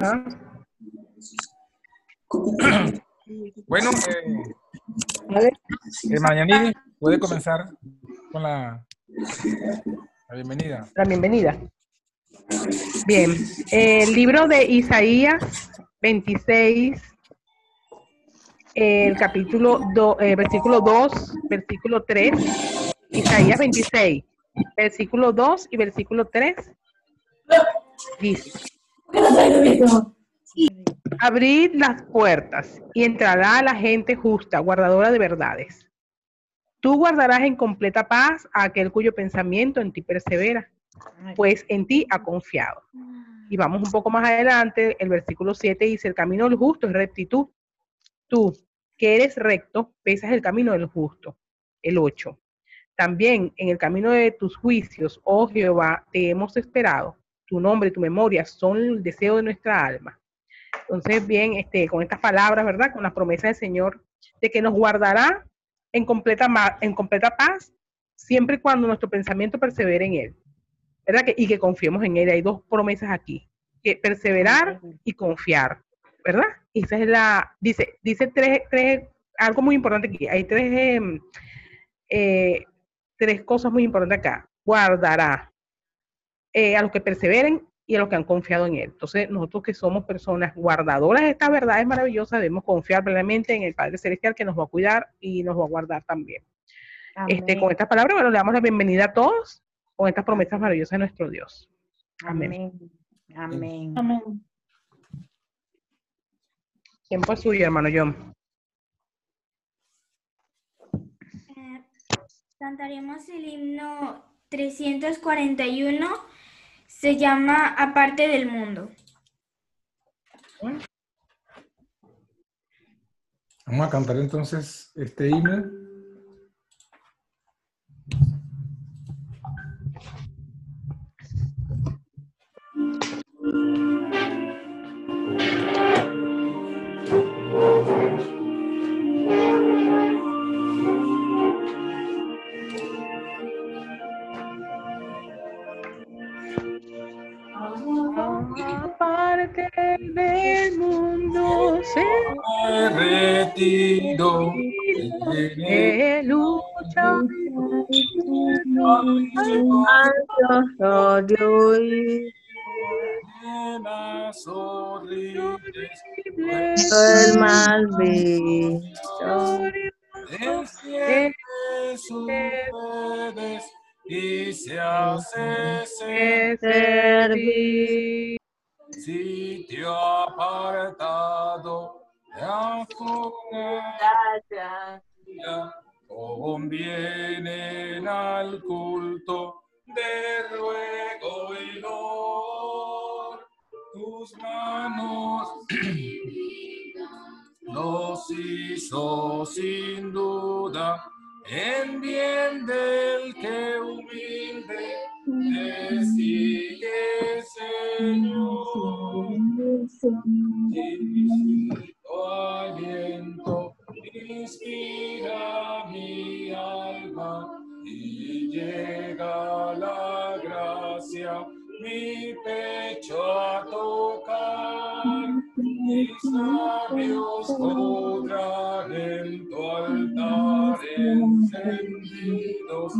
Ajá. Bueno, eh, eh, Mañanini, puede comenzar con la, la bienvenida. La bienvenida. Bien, el libro de Isaías 26, el capítulo, do- eh, versículo 2, versículo 3, Isaías 26, versículo 2 y versículo 3, dice, abrid las puertas y entrará la gente justa, guardadora de verdades. Tú guardarás en completa paz a aquel cuyo pensamiento en ti persevera pues en ti ha confiado. Y vamos un poco más adelante, el versículo 7 dice, el camino del justo es rectitud. Tú, que eres recto, pesas el camino del justo. El 8. También en el camino de tus juicios, oh Jehová, te hemos esperado. Tu nombre y tu memoria son el deseo de nuestra alma. Entonces, bien, este, con estas palabras, ¿verdad? Con las promesas del Señor de que nos guardará en completa, en completa paz, siempre y cuando nuestro pensamiento persevere en Él. ¿verdad? Que- y que confiemos en Él. Hay dos promesas aquí, que perseverar y confiar, ¿verdad? Y esa es la, dice, dice tres, tres, algo muy importante aquí, hay tres, em, eh, tres cosas muy importantes acá. Guardará eh, a los que perseveren y a los que han confiado en Él. Entonces, nosotros que somos personas guardadoras de estas verdades maravillosas, debemos confiar plenamente en el Padre Celestial que nos va a cuidar y nos va a guardar también. Este, con estas palabras, bueno, le damos la bienvenida a todos con estas promesas maravillosas de nuestro Dios. Amén. Amén. Amén. Tiempo es suyo, hermano John. Eh, Cantaremos el himno 341. Se llama Aparte del mundo. Vamos a cantar entonces este himno. El mal visto. y se hace ser servir. sitio apartado de afuera convienen hizo sin duda en bien del que humilde te sigue, Señor. Infinito aliento inspira mi alma y llega la gracia mi pecho a tocar. Mis labios podrán en tu altar encendidos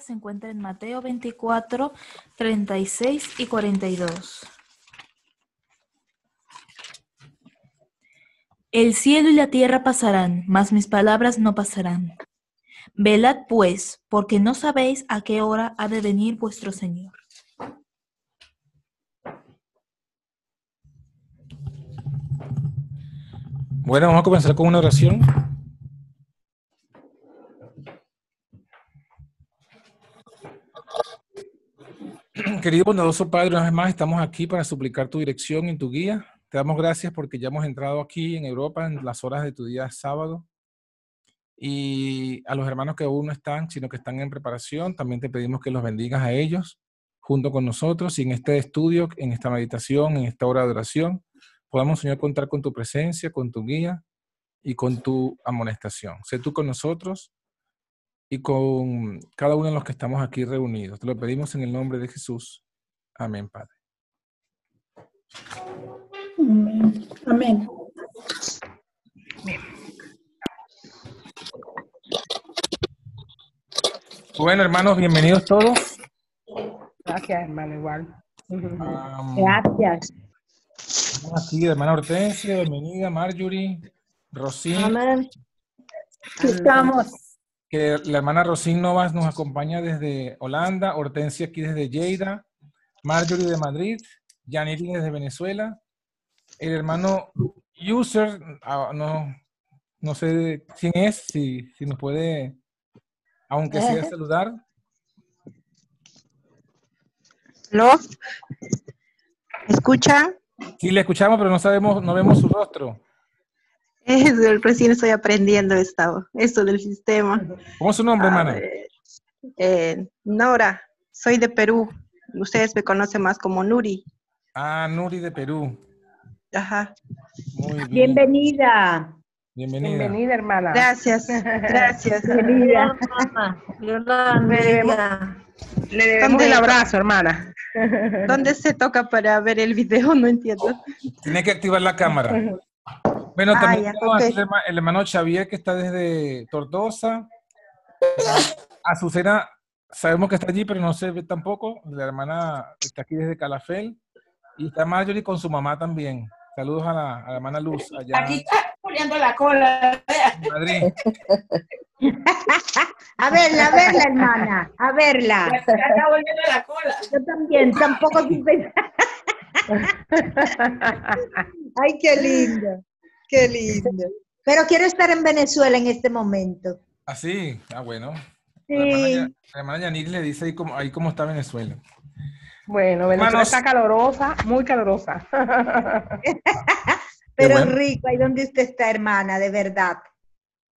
se encuentra en Mateo 24, 36 y 42. El cielo y la tierra pasarán, mas mis palabras no pasarán. Velad pues, porque no sabéis a qué hora ha de venir vuestro Señor. Bueno, vamos a comenzar con una oración. Querido bondadoso Padre, una vez más estamos aquí para suplicar tu dirección y tu guía. Te damos gracias porque ya hemos entrado aquí en Europa en las horas de tu día sábado. Y a los hermanos que aún no están, sino que están en preparación, también te pedimos que los bendigas a ellos junto con nosotros y en este estudio, en esta meditación, en esta hora de oración, podamos, Señor, contar con tu presencia, con tu guía y con tu amonestación. Sé tú con nosotros y con cada uno de los que estamos aquí reunidos. Te lo pedimos en el nombre de Jesús. Amén, Padre. Amén. Amén. Bueno, hermanos, bienvenidos todos. Gracias, hermano, igual. Gracias. estamos aquí, hermana Hortensia, bienvenida, Marjorie, Rosín, Amén. Aquí estamos. Que la hermana Rosín Novas nos acompaña desde Holanda, Hortensia aquí desde Lleida, Marjorie de Madrid, Yaniri desde Venezuela, el hermano User, ah, no, no sé quién es, si, si nos puede, aunque sea saludar. ¿Aló? ¿Escucha? Sí, le escuchamos, pero no sabemos, no vemos su rostro. Es, recién estoy aprendiendo esto, esto del sistema. ¿Cómo es su nombre, hermana? eh, Nora, soy de Perú. Ustedes me conocen más como Nuri. Ah, Nuri de Perú. Ajá. Muy bien. Bienvenida. Bienvenida. Bienvenida, hermana. Gracias, gracias. Bienvenida. Bendiga. Le debemos ¿Dónde- el abrazo, hermana. ¿Dónde se toca para ver el video? No entiendo. Tiene que activar la cámara. Bueno, Ah, también ya, el, herma- el hermano Xavier que está desde Tortosa. Azucena, sabemos que está allí, pero no se ve tampoco. La hermana está aquí desde Calafel. Y está Marjorie con su mamá también. Saludos a la, a la hermana Luz allá Aquí está poniendo la cola. en Madrid. A verla, a verla, hermana. A verla. Ya está volviendo la cola. Yo también, tampoco. Ay, qué lindo. Qué lindo. Pero quiero estar en Venezuela en este momento. Así, ah, bueno. La hermana, Sí. La hermana Yanir le dice ahí cómo, ahí cómo está Venezuela. Bueno, Venezuela Hermanos. está calorosa, muy calorosa. Pero bueno. rico, ahí donde usted está, hermana, de verdad.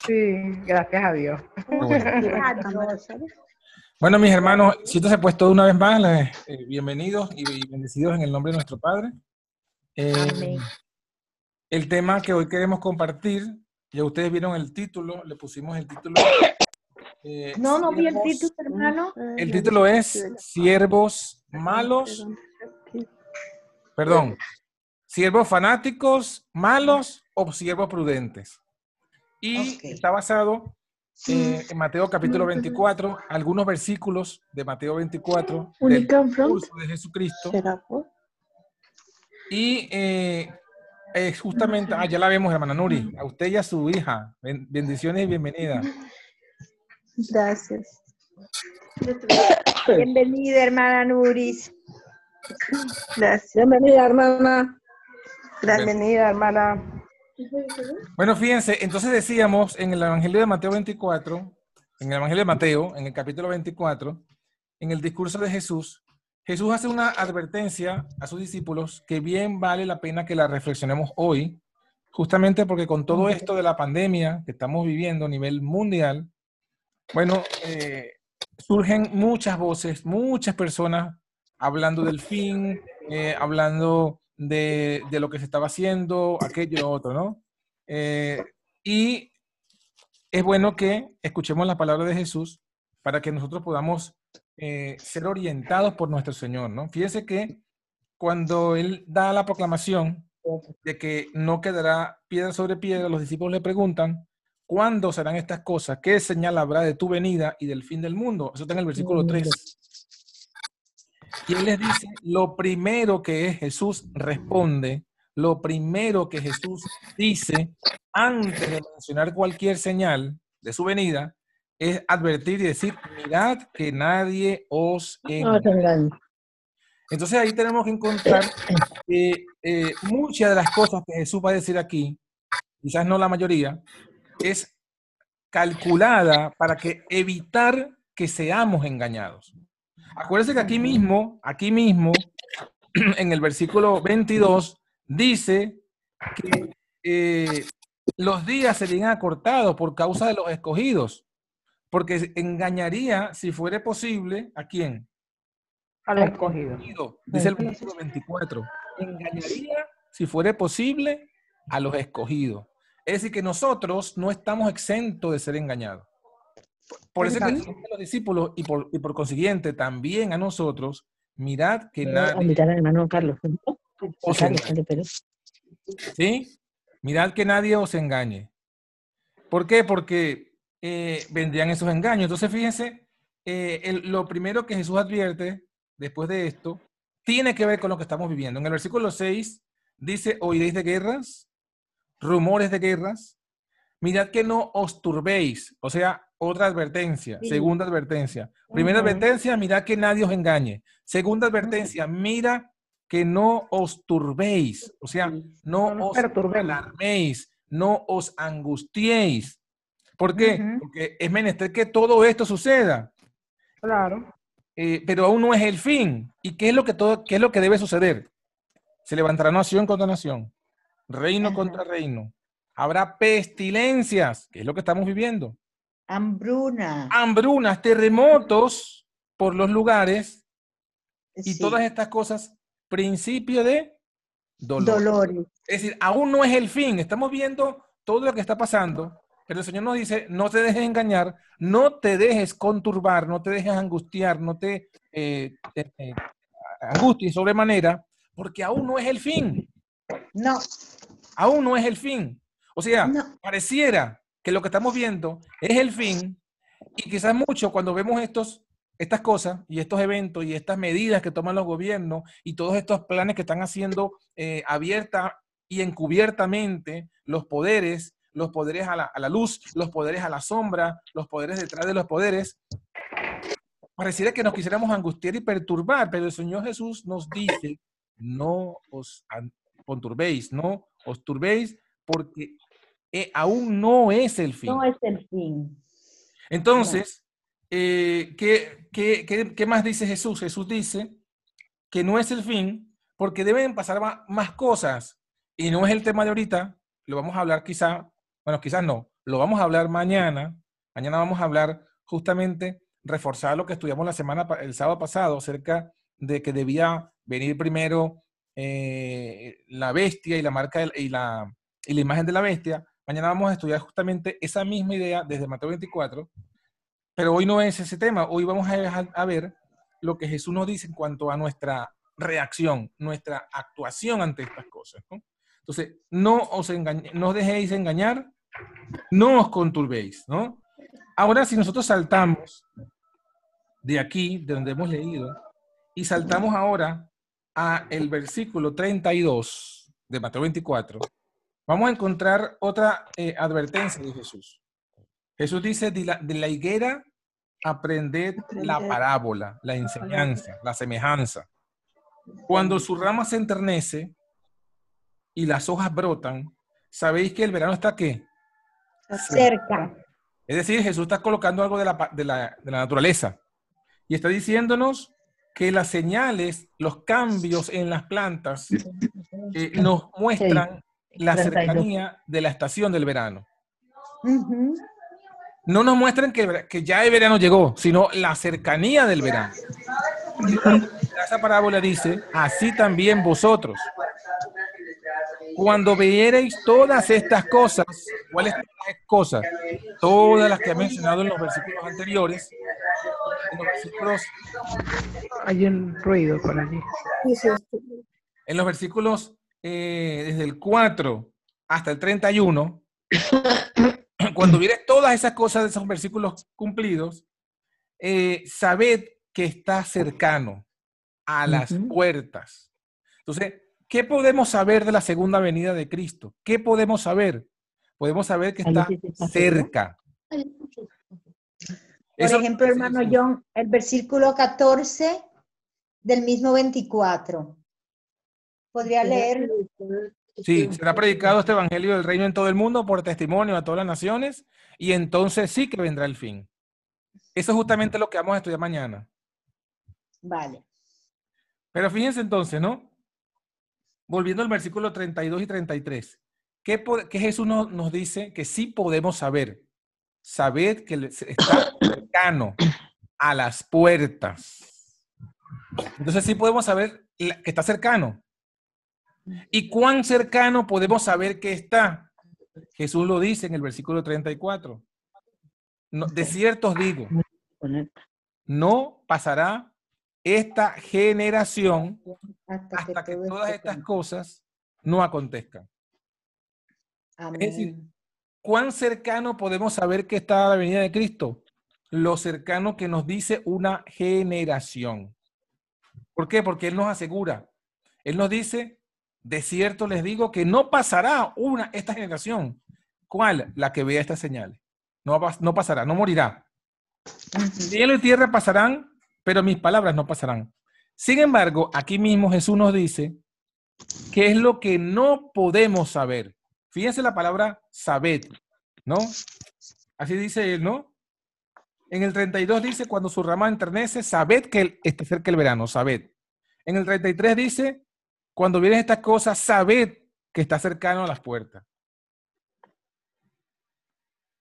sí, gracias a Dios. Bueno. Bueno, mis hermanos, siéntanse puestos una vez más, les- eh, bienvenidos y, y bendecidos en el nombre de nuestro Padre. Eh, Amén. El tema que hoy queremos compartir, ya ustedes vieron el título, le pusimos el título. eh, No, no vi el título, hermano. El título es Siervos malos, perdón, siervos fanáticos malos o siervos prudentes. Y está basado eh, en Mateo capítulo 24, algunos versículos de Mateo 24 del discurso de Jesucristo. Y eh, es justamente, ah, ya la vemos, hermana Nuri, a usted y a su hija. Ben- bendiciones y bienvenida. Gracias. Bienvenida, hermana Nuris. Gracias. Bienvenida, hermana. Bienvenida, hermana. Bueno, fíjense, entonces decíamos en el Evangelio de Mateo 24, en el Evangelio de Mateo, en el capítulo 24, en el discurso de Jesús, Jesús hace una advertencia a sus discípulos que bien vale la pena que la reflexionemos hoy, justamente porque con todo esto de la pandemia que estamos viviendo a nivel mundial, bueno, eh, surgen muchas voces, muchas personas hablando del fin, eh, hablando de, lo que se estaba haciendo, aquello, lo otro, ¿no? Eh, y es bueno que escuchemos la palabra de Jesús para que nosotros podamos eh, ser orientados por nuestro Señor, ¿no? Fíjense que cuando Él da la proclamación de que no quedará piedra sobre piedra, los discípulos le preguntan, ¿cuándo serán estas cosas? ¿Qué señal habrá de tu venida y del fin del mundo? Eso está en el versículo 3. Y Él les dice, lo primero que Jesús responde lo primero que Jesús dice antes de mencionar cualquier señal de su venida es advertir y decir, mirad que nadie os engañe. Entonces ahí tenemos que encontrar que eh, muchas de las cosas que Jesús va a decir aquí, quizás no la mayoría, es calculada para que evitar que seamos engañados. Acuérdense que aquí mismo, aquí mismo, en el versículo 22, dice que eh, los días serían acortados por causa de los escogidos, porque engañaría, si fuera posible, ¿a quién? Al escogido. Dice el versículo 24. Engañaría, si fuera posible, a los escogidos. Es decir, que nosotros no estamos exentos de ser engañados. Por eso que a los discípulos y por, y por consiguiente también a nosotros, mirad que nadie... Invitar al hermano Carlos. os engañe. ¿Sí? Mirad que nadie os engañe. ¿Por qué? Porque eh, vendrían esos engaños. Entonces, fíjense, eh, el- lo primero que Jesús advierte después de esto tiene que ver con lo que estamos viviendo. En el versículo 6 dice, oiréis de guerras, rumores de guerras. Mirad que no os turbéis. O sea, otra advertencia, Sí. segunda advertencia. Primera advertencia, mirad que nadie os engañe. Segunda advertencia, mira que no os turbéis. O sea, no No os alarméis, no os angustiéis. ¿Por qué? Ujú. Porque es menester que todo esto suceda, Claro. eh, pero aún no es el fin. ¿Y qué es lo que todo, qué es lo que debe suceder? Se levantará nación contra nación, reino contra reino. Habrá pestilencias, que es lo que estamos viviendo. Hambruna. Hambrunas, terremotos por los lugares y Sí. todas estas cosas, principio de dolor. Dolores. Es decir, aún no es el fin. Estamos viendo todo lo que está pasando, pero el Señor nos dice, no te dejes engañar, no te dejes conturbar, no te dejes angustiar, no te eh, angusties sobremanera, porque aún no es el fin. No, Aún no es el fin. O sea, no. pareciera que lo que estamos viendo es el fin y quizás mucho cuando vemos estos, estas cosas y estos eventos y estas medidas que toman los gobiernos y todos estos planes que están haciendo eh, abierta y encubiertamente los poderes, los poderes a la, a la luz, los poderes a la sombra, los poderes detrás de los poderes, pareciera que nos quisiéramos angustiar y perturbar, pero el Señor Jesús nos dice, no os conturbéis, no os turbéis, porque eh, aún no es el fin. No es el fin. Entonces, eh, ¿qué, qué, qué- qué más dice Jesús? Jesús dice que no es el fin porque deben pasar más cosas y no es el tema de ahorita, lo vamos a hablar quizá, bueno, quizás no, lo vamos a hablar mañana. Mañana vamos a hablar justamente, reforzar lo que estudiamos la semana, el sábado pasado, acerca de que debía venir primero eh, la bestia y la marca del- y la, y la imagen de la bestia. Mañana vamos a estudiar justamente esa misma idea desde Mateo 24, pero hoy no es ese tema. Hoy vamos a, a ver lo que Jesús nos dice en cuanto a nuestra reacción, nuestra actuación ante estas cosas. ¿no? Entonces, no os engañe- no os dejéis engañar, no os conturbéis, ¿no? Ahora, si nosotros saltamos de aquí, de donde hemos leído, y saltamos ahora a el versículo 32 de Mateo 24, vamos a encontrar otra eh, advertencia de Jesús. Jesús dice, de la, de la higuera aprended la parábola, la enseñanza, la semejanza. Cuando su rama se enternece y las hojas brotan, sabéis que el verano está qué? Cerca. Es decir, Jesús está colocando algo de la, de la- de la naturaleza y está diciéndonos que las señales, los cambios en las plantas eh, nos muestran la 32. cercanía de la estación del verano. No nos muestran que, que ya el verano llegó, sino la cercanía del verano. Esa parábola dice, así también vosotros. Cuando viereis todas estas cosas, ¿cuáles son las cosas? Todas las que he mencionado en los versículos anteriores, en los versículos, Hay un ruido por allí. en los versículos eh, desde el 4 hasta el 31, cuando vieres todas esas cosas de esos versículos cumplidos, eh, sabed que está cercano a las Ujú. puertas. Entonces, ¿Qué podemos saber de la segunda venida de Cristo? ¿Qué podemos saber? Podemos saber que está cerca. Por ejemplo, hermano John, el versículo 14 del mismo 24. ¿Podría leer? Sí, será predicado este evangelio del reino en todo el mundo por testimonio a todas las naciones y entonces sí que vendrá el fin. Eso es justamente lo que vamos a estudiar mañana. Vale. Pero fíjense entonces, ¿no? Volviendo al versículo 32 y 33. ¿Qué, qué Jesús nos, nos dice que sí podemos saber? Sabed que está cercano a las puertas. Entonces sí podemos saber que está cercano. ¿Y cuán cercano podemos saber que está? Jesús lo dice en el versículo 34. No, de cierto os digo, no pasará esta generación Hasta, hasta que todas estas cosas no acontezcan. decir, Amén. ¿Cuán cercano podemos saber que está la venida de Cristo? Lo cercano que nos dice una generación. ¿Por qué? Porque Él nos asegura. Él nos dice, de cierto les digo que no pasará una, esta generación. ¿Cuál? La que vea estas señales. No, no pasará, no morirá. Cielo y tierra pasarán, pero mis palabras no pasarán. Sin embargo, aquí mismo Jesús nos dice qué es lo que no podemos saber. Fíjense la palabra saber, ¿no? Así dice él, ¿no? En el 32 dice, cuando su rama enternece, sabed que está cerca el verano, sabed. En el 33 dice, cuando vienen estas cosas, sabed que está cercano a las puertas.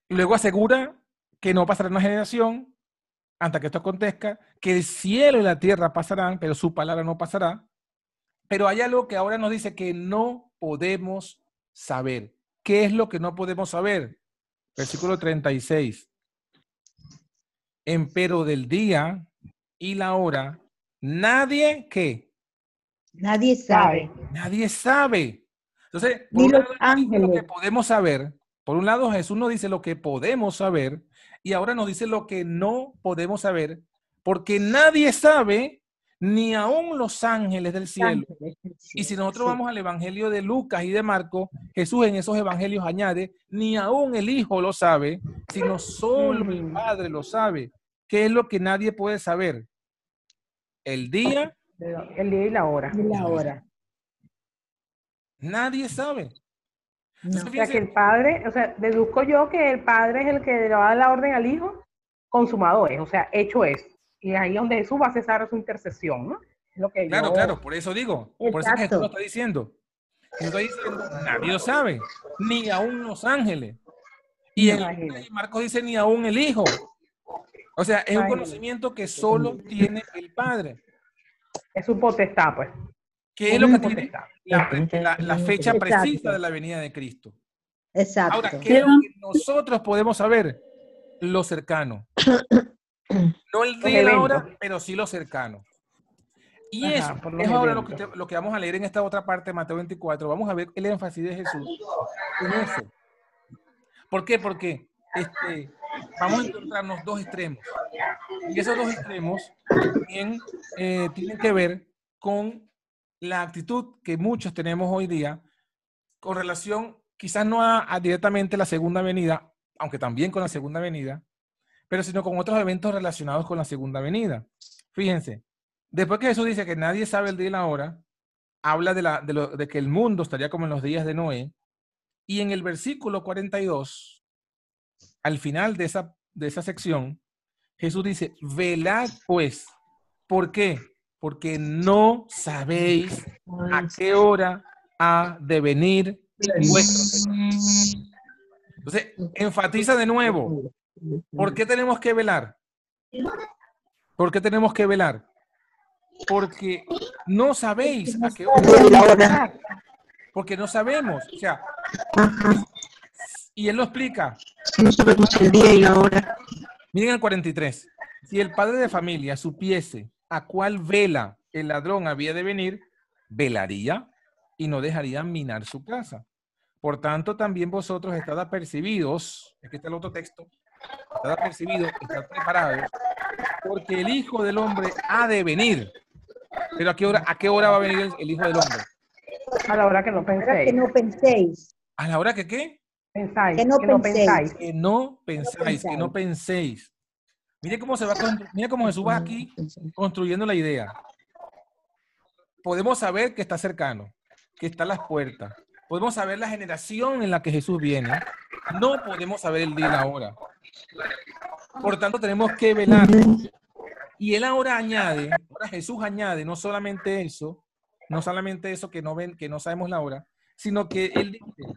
Luego asegura que no pasará una generación hasta que esto acontezca, que el cielo y la tierra pasarán, pero su palabra no pasará. Pero hay algo que ahora nos dice que no podemos saber. ¿Qué es lo que no podemos saber? Versículo 36. Empero del día y la hora, nadie que, Nadie sabe. nadie sabe. Entonces, por Ni los dice lo que ángeles. podemos saber. Por un lado, Jesús nos dice lo que podemos saber y ahora nos dice lo que no podemos saber, porque nadie sabe, ni aun los ángeles del cielo. Y si nosotros vamos al Evangelio de Lucas y de Marcos, Jesús en esos evangelios añade, ni aún el Hijo lo sabe, sino solo el Mm. Padre lo sabe. ¿Qué es lo que nadie puede saber? El día, El día y la hora. Y la hora. nadie sabe. No. Entonces, O sea, que el padre, o sea, deduzco yo que el padre es el que le va a dar la orden al hijo, consumado es, o sea, hecho es. Y ahí es donde Jesús va a cesar su intercesión, ¿no? Es Lo que claro, yo- claro, por eso digo, por eso que Jesús lo está diciendo. Jesús está diciendo, nadie lo sabe, ni aún los ángeles. Y Marcos dice, ni aún el Hijo. O sea, es un conocimiento que solo tiene el Padre. Es su potestad, pues. ¿Qué es lo que tiene? La, la- la fecha Exacto. precisa de la venida de Cristo. Exacto. Ahora, ¿qué es lo que nosotros podemos saber? Lo cercano. No el día y la hora, pero sí lo cercano. Y Ajá, eso es ahora lo que, lo que vamos a leer en esta otra parte de Mateo 24. Vamos a ver el énfasis de Jesús en eso. ¿Por qué? Porque este, vamos a encontrarnos dos extremos. Y esos dos extremos también eh, tienen que ver con la actitud que muchos tenemos hoy día con relación, quizás no a, a directamente la segunda venida, aunque también con la segunda venida, pero sino con otros eventos relacionados con la segunda venida. Fíjense, después que Jesús dice que nadie sabe el día y la hora, habla de, la, de, que el mundo estaría como en los días de Noé, y en el versículo 42, al final de esa, de esa sección, Jesús dice, velad pues. ¿Por qué? Porque no sabéis a qué hora ha de venir vuestro Señor. Entonces, enfatiza de nuevo, ¿por qué tenemos que velar? ¿Por qué tenemos que velar? Porque no sabéis a qué hora. Porque no sabemos. O sea, y él lo explica. No sabemos el día y la hora. Miren el 43. Si el padre de familia supiese a cuál vela el ladrón había de venir, velaría y no dejaría minar su casa. Por tanto, también vosotros estad apercibidos, aquí está el otro texto, estad apercibidos, estad preparados, porque el Hijo del Hombre ha de venir. Pero ¿a qué hora, a qué hora va a venir el, el Hijo del Hombre? A la hora que no que penséis. no penséis. ¿A la hora que qué? Pensáis, Que no que no penséis. pensáis. Que no pensáis, que no penséis. Mire cómo se va, mire cómo Jesús va aquí construyendo la idea. Podemos saber que está cercano, que está a las puertas. Podemos saber la generación en la que Jesús viene. No podemos saber el día y la hora. Por tanto, tenemos que velar. Y él ahora añade, Jesús añade no solamente eso, no solamente eso que no ven, que no sabemos la hora, sino que él dice,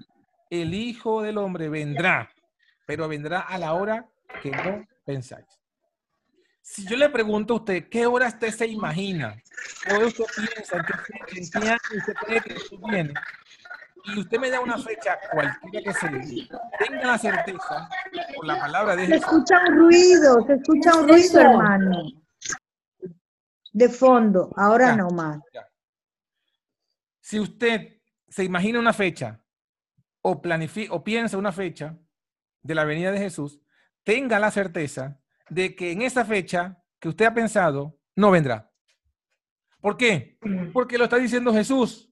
el Hijo del Hombre vendrá, pero vendrá a la hora que no pensáis. Si yo le pregunto a usted, ¿qué hora usted se imagina? ¿Qué hora usted piensa? ¿En qué, fecha, en qué año usted cree que Jesús viene? Y usted me da una fecha cualquiera que sea, tenga la certeza, por la palabra de Se Jesús, escucha un ruido, se escucha un ruido, hermano. De fondo, ahora Ya. no más. si usted se imagina una fecha o, planifica, o piensa una fecha de la venida de Jesús, tenga la certeza de que en esa fecha que usted ha pensado, no vendrá. ¿Por qué? Porque lo está diciendo Jesús.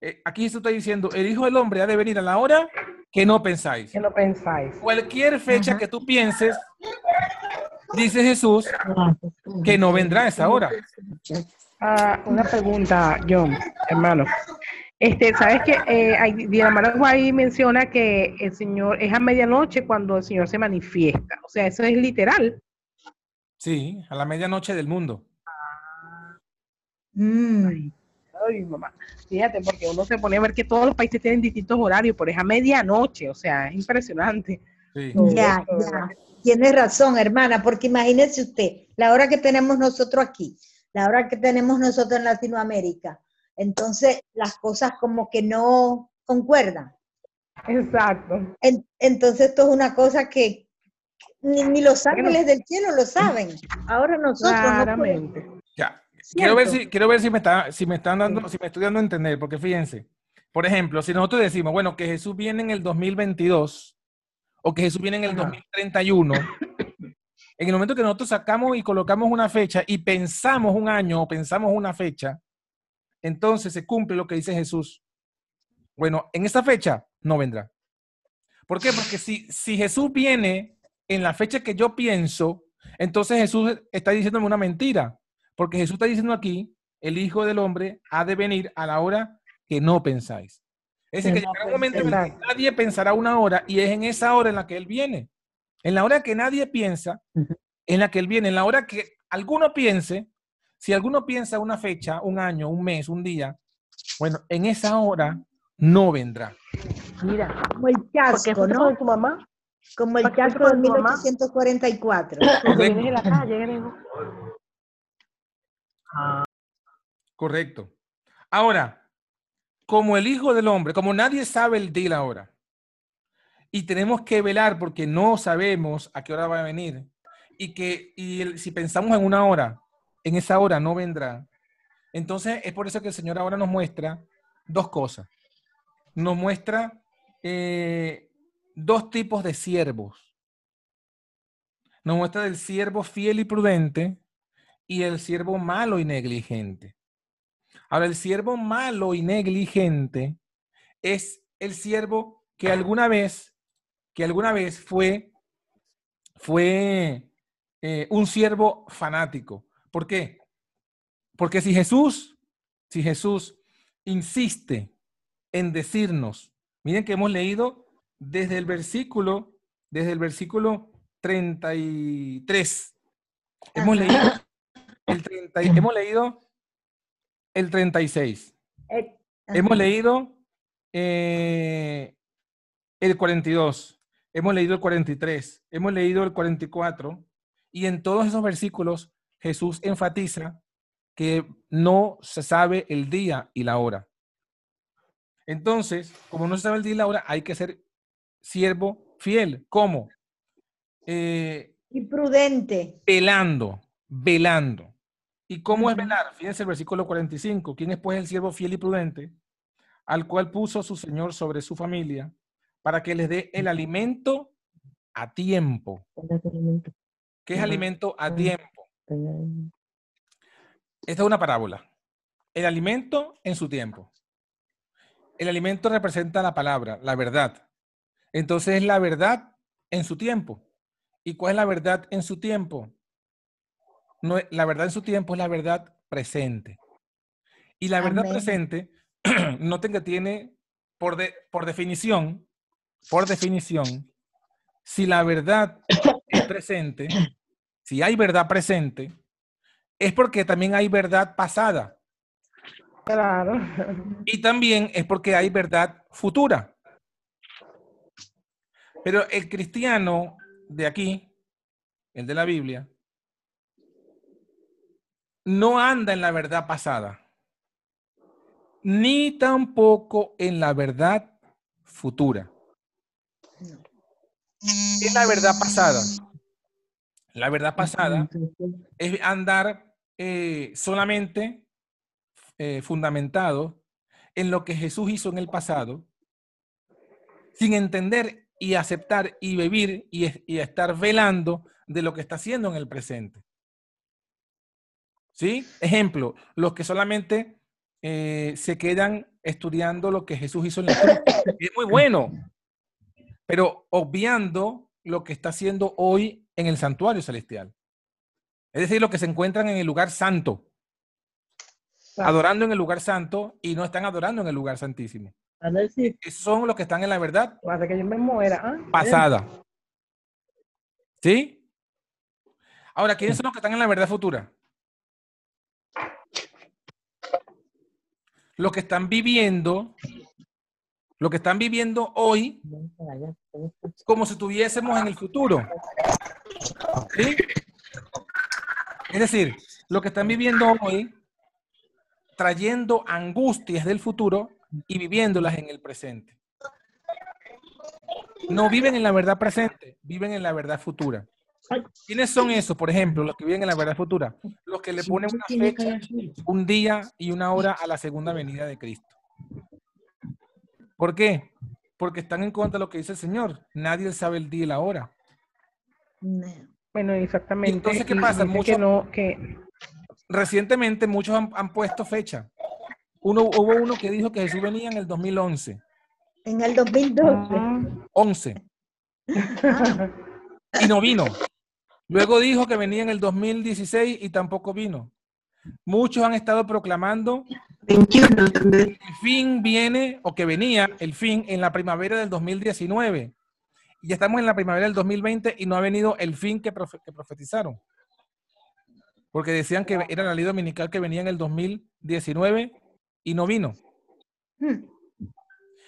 Eh, aquí Jesús está diciendo, el Hijo del Hombre ha de venir a la hora que no pensáis. Que no pensáis. Cualquier fecha que tú pienses, dice Jesús, que no vendrá a esa hora. Ah, una pregunta, John, hermano. Este, sabes que eh, Diana ahí menciona que el Señor es a medianoche cuando el Señor se manifiesta. O sea, eso es literal. Sí, a la medianoche del mundo. Mm, Ay, mamá. Fíjate, porque uno se pone a ver que todos los países tienen distintos horarios, pero es a medianoche. O sea, es impresionante. Sí. Ya, ya. Tienes razón, hermana, porque imagínese usted, la hora que tenemos nosotros aquí, la hora que tenemos nosotros en Latinoamérica, entonces las cosas como que no concuerdan. Exacto. En- entonces esto es una cosa que ni, ni los ángeles del cielo lo saben. Ahora nosotros no. Claramente. Ya. Quiero ver si, quiero ver si me está, si me están dando, si me estoy dando a entender, porque fíjense, por ejemplo, si nosotros decimos, bueno, que Jesús viene en el 2022 o que Jesús viene en el Ajá. 2031, en el momento que nosotros sacamos y colocamos una fecha y pensamos un año o pensamos una fecha, entonces se cumple lo que dice Jesús. Bueno, en esa fecha no vendrá. ¿Por qué? Porque si, si Jesús viene en la fecha que yo pienso, entonces Jesús está diciéndome una mentira. Porque Jesús está diciendo aquí, el Hijo del Hombre ha de venir a la hora que no pensáis. Es decir, que llegará un momento en el que pensáis. nadie pensará una hora y es en esa hora en la que Él viene. En la hora que nadie piensa, en la que Él viene, en la hora que alguno piense, si alguno piensa una fecha, un año, un mes, un día, bueno, en esa hora no vendrá. Mira, Como el ¿por qué chasco, ¿no? con tu mamá? Como el ¿Por qué fue chasco de con tu mamá? 1844. Cuando vienes de la calle, Grego. Correcto. Ahora, como el Hijo del Hombre, como nadie sabe el día y la hora, y tenemos que velar porque no sabemos a qué hora va a venir, y que y el- si pensamos en una hora, en esa hora no vendrá, entonces es por eso que el Señor ahora nos muestra dos cosas. Nos muestra eh, dos tipos de siervos. Nos muestra el siervo fiel y prudente y el siervo malo y negligente. Ahora, el siervo malo y negligente es el siervo que alguna vez, que alguna vez fue, fue eh, un siervo fanático. ¿Por qué? Porque si Jesús, si Jesús insiste en decirnos, miren que hemos leído desde el versículo, desde el versículo 33. Hemos leído el 30, y- hemos leído el 36. Eh, Hemos leído eh, el 42. Hemos leído el 43. Hemos leído el 44. Y en todos esos versículos Jesús enfatiza que no se sabe el día y la hora. Entonces, como no se sabe el día y la hora, hay que ser siervo fiel. ¿Cómo? Eh, Y prudente. velando, velando. ¿Y cómo es velar? Fíjense el versículo 45. ¿Quién es pues el siervo fiel y prudente? Al cual puso su Señor sobre su familia para que les dé el alimento a tiempo. ¿Qué es alimento a tiempo? Esta es una parábola. El alimento en su tiempo. el alimento representa la palabra, la verdad. Entonces es la verdad en su tiempo. ¿Y cuál es la verdad en su tiempo? No, la verdad en su tiempo es la verdad presente. Y la verdad Amén. presente, noten que tiene, por, de- por definición, por definición, si la verdad es presente, si hay verdad presente, es porque también hay verdad pasada. Claro. Y también es porque hay verdad futura. Pero el cristiano de aquí, el de la Biblia, no anda en la verdad pasada, ni tampoco en la verdad futura. ¿Qué es la verdad pasada? La verdad pasada es andar eh, solamente eh, fundamentado en lo que Jesús hizo en el pasado, sin entender y aceptar y vivir y, y estar velando de lo que está haciendo en el presente. ¿Sí? Ejemplo, los que solamente eh, se quedan estudiando lo que Jesús hizo en la cruz. Es muy bueno, pero obviando lo que está haciendo hoy en el santuario celestial. Es decir, lo que se encuentran en el lugar santo adorando en el lugar santo y no están adorando en el lugar santísimo. Son los que están en la verdad que yo me muera. ¿ah? pasada. ¿Sí? Ahora, ¿quiénes son los que están en la verdad futura? Los que están viviendo, los que están viviendo hoy como si estuviésemos en el futuro. ¿Sí? Es decir, los que están viviendo hoy trayendo angustias del futuro y viviéndolas en el presente. No viven en la verdad presente, viven en la verdad futura. ¿Quiénes son esos, por ejemplo, los que viven en la verdad futura? Los que le ponen una fecha, un día y una hora a la segunda venida de Cristo. ¿Por qué? Porque están en contra de lo que dice el Señor. Nadie sabe el día y la hora. No. Bueno, exactamente. Entonces, ¿qué y pasa? Mucho- que no, que Recientemente muchos han, han puesto fecha. Uno, hubo uno que dijo que Jesús venía en el 2011. En el 2012. Ah, 11. y no vino. Luego dijo que venía en el 2016 y tampoco vino. Muchos han estado proclamando 21 también. que el fin viene o que venía el fin en la primavera del 2019. Y ya estamos en la primavera del 2020 y no ha venido el fin que, profe- que profetizaron. Porque decían que era la ley dominical que venía en el 2019 y no vino. Hmm.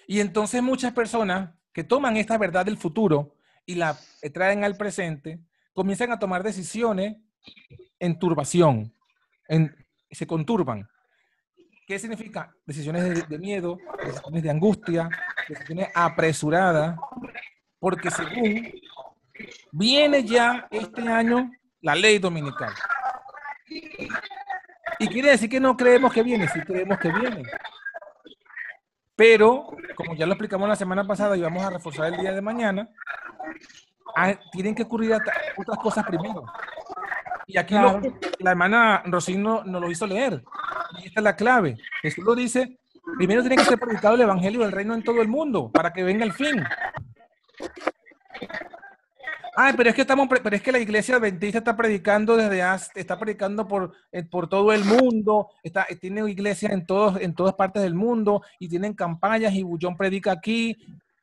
Y entonces muchas personas que toman esta verdad del futuro y la traen al presente, comienzan a tomar decisiones en turbación, en, se conturban. ¿Qué significa? Decisiones de, de miedo, decisiones de angustia, decisiones apresuradas, porque según viene ya este año la ley dominical. Y quiere decir que no creemos que viene, sí creemos que viene. Pero, como ya lo explicamos la semana pasada y vamos a reforzar el día de mañana, ah, tienen que ocurrir otras cosas primero. Y aquí lo- la hermana Rocín nos lo hizo leer. Y esta es la clave. Jesús lo dice, primero tiene que ser predicado el evangelio del reino en todo el mundo para que venga el fin. Ay, pero es que estamos, pero es que la iglesia adventista está predicando desde hace, está predicando por, eh, por todo el mundo, está, eh, tiene iglesias en todos, en todas partes del mundo y tienen campañas y Bullón predica aquí.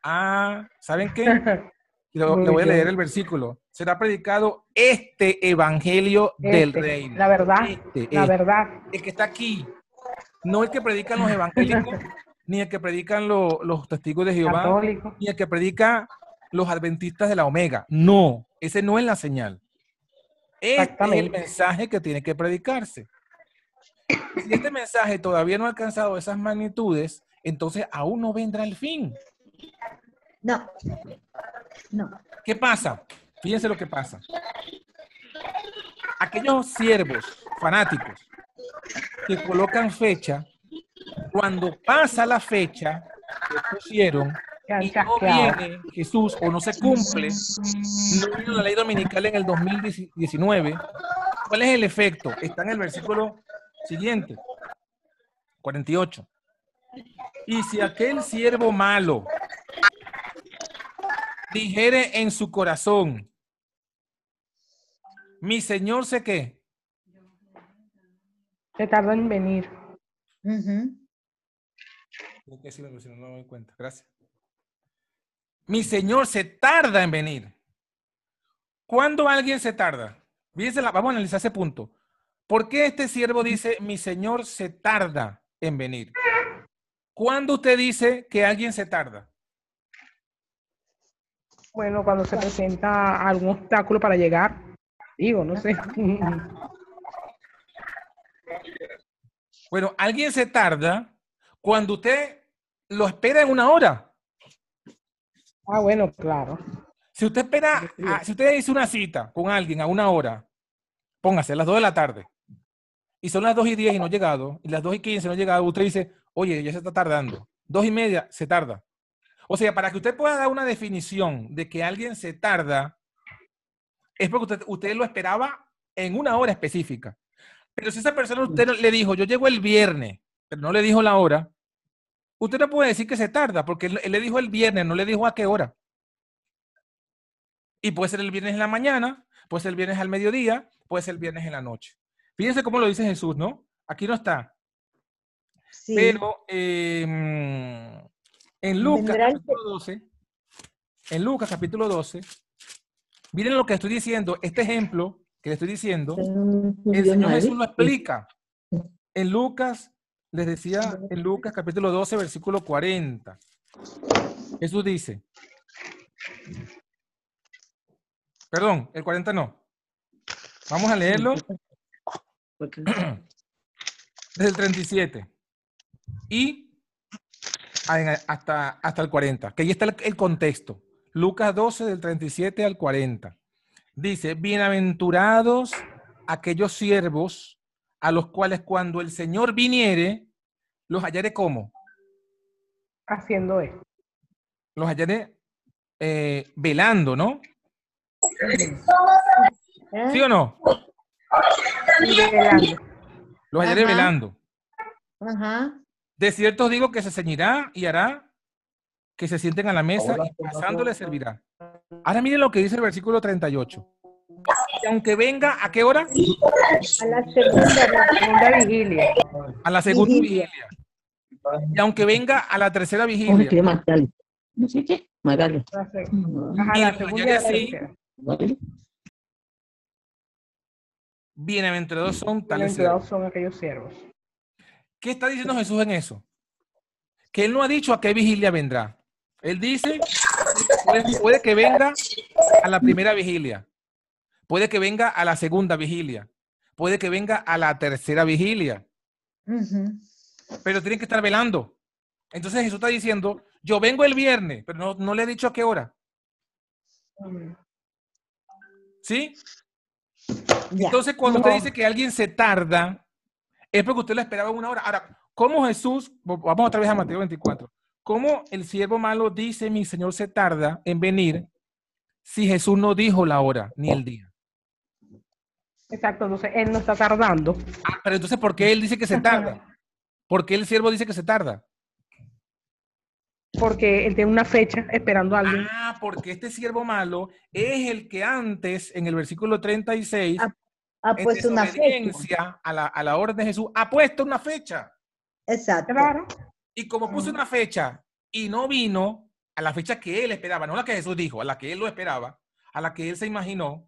Ah, ¿saben qué? Le voy a leer el versículo. Será predicado este evangelio del Este, reino. La verdad, Este, la este. verdad. El que está aquí. No el que predican los evangélicos, ni el que predican lo- los testigos de Jehová, Católico. ni el que predica los adventistas de la Omega. No, ese no es la señal. Este es el mensaje que tiene que predicarse. Si este mensaje todavía no ha alcanzado esas magnitudes, entonces aún no vendrá el fin. No. No. ¿Qué pasa? Fíjense lo que pasa. Aquellos siervos fanáticos que colocan fecha, cuando pasa la fecha que pusieron y no viene Jesús o no se cumple, no vino la ley dominical en el 2019, ¿cuál es el efecto? Está en el versículo siguiente, 48. Y si aquel siervo malo dijere en su corazón, mi señor sé qué, Se tarda en venir. Ujú. Tengo que decirlo, porque si no, no me doy cuenta. Gracias. Mi señor se tarda en venir. ¿Cuándo alguien se tarda? Fíjense la- vamos a analizar ese punto. ¿Por qué este siervo dice, mi señor se tarda en venir? ¿Cuándo usted dice que alguien se tarda? Bueno, cuando se presenta algún obstáculo para llegar, digo, no sé. Bueno, alguien se tarda cuando usted lo espera en una hora. Ah, bueno, claro. Si usted espera, a- si usted hizo una cita con alguien a una hora, póngase a las 2 de la tarde, y son las 2 y 10 y no ha llegado, y las 2 y 15 no ha llegado, usted dice, oye, ya se está tardando. 2 y media se tarda. O sea, para que usted pueda dar una definición de que alguien se tarda, es porque usted, usted lo esperaba en una hora específica. Pero si esa persona usted no- le dijo, yo llego el viernes, pero no le dijo la hora, usted no puede decir que se tarda, porque él, él le dijo el viernes, no le dijo a qué hora. Y puede ser el viernes en la mañana, puede ser el viernes al mediodía, puede ser el viernes en la noche. Fíjense cómo lo dice Jesús, ¿no? Aquí no está. Sí. Pero eh, mm, en Lucas capítulo 12, en Lucas capítulo 12, miren lo que estoy diciendo, este ejemplo que le estoy diciendo, el Señor Jesús lo explica. En Lucas, les decía, en Lucas capítulo 12, versículo 40. Jesús dice, perdón, el 40 no. Vamos a leerlo desde el 37 y hasta, hasta el 40, que ahí está el, el contexto. Lucas 12 del 37 al 40. Dice, bienaventurados aquellos siervos a los cuales cuando el Señor viniere, los hallaré como, Haciendo esto. los hallaré eh, velando, ¿no? ¿Eh? ¿Sí o no? Velando. Los hallaré Ajá. velando. Ajá. De cierto os digo que se ceñirá y hará que se sienten a la mesa y pasando les servirá. Ahora miren lo que dice el versículo 38. Y aunque venga, ¿a qué hora? A la segunda. Segunda vigilia. A la segunda Vigilia. vigilia. Y aunque venga a la tercera ¿Cómo se vigilia. llama? Magali. No sé qué. Magali. La Y la segunda la. Bienaventurados son tales Bienaventurados son aquellos siervos. ¿Qué está diciendo Jesús en eso? Que él no ha dicho a qué vigilia vendrá. Él dice, puede, puede que venga a la primera vigilia, puede que venga a la segunda vigilia, puede que venga a la tercera vigilia, pero tienen que estar velando. Entonces Jesús está diciendo, yo vengo el viernes, pero no, no le he dicho a qué hora. ¿Sí? Entonces, cuando usted No. dice que alguien se tarda, es porque usted lo esperaba una hora. Ahora, ¿cómo Jesús, vamos otra vez a Mateo 24, cómo el siervo malo dice, mi Señor se tarda en venir, si Jesús no dijo la hora ni el día? Exacto, entonces él no está tardando. Ah, pero entonces, ¿por qué él dice que se tarda? ¿Por qué el siervo dice que se tarda? Porque él tiene una fecha esperando a alguien. Ah, porque este siervo malo es el que antes, en el versículo 36, Ah, Ha en puesto una fecha. a la, a la orden de Jesús, ha puesto una fecha. Exacto. Claro. Y como puso una fecha y no vino a la fecha que él esperaba, no la que Jesús dijo, a la que él lo esperaba, a la que él se imaginó,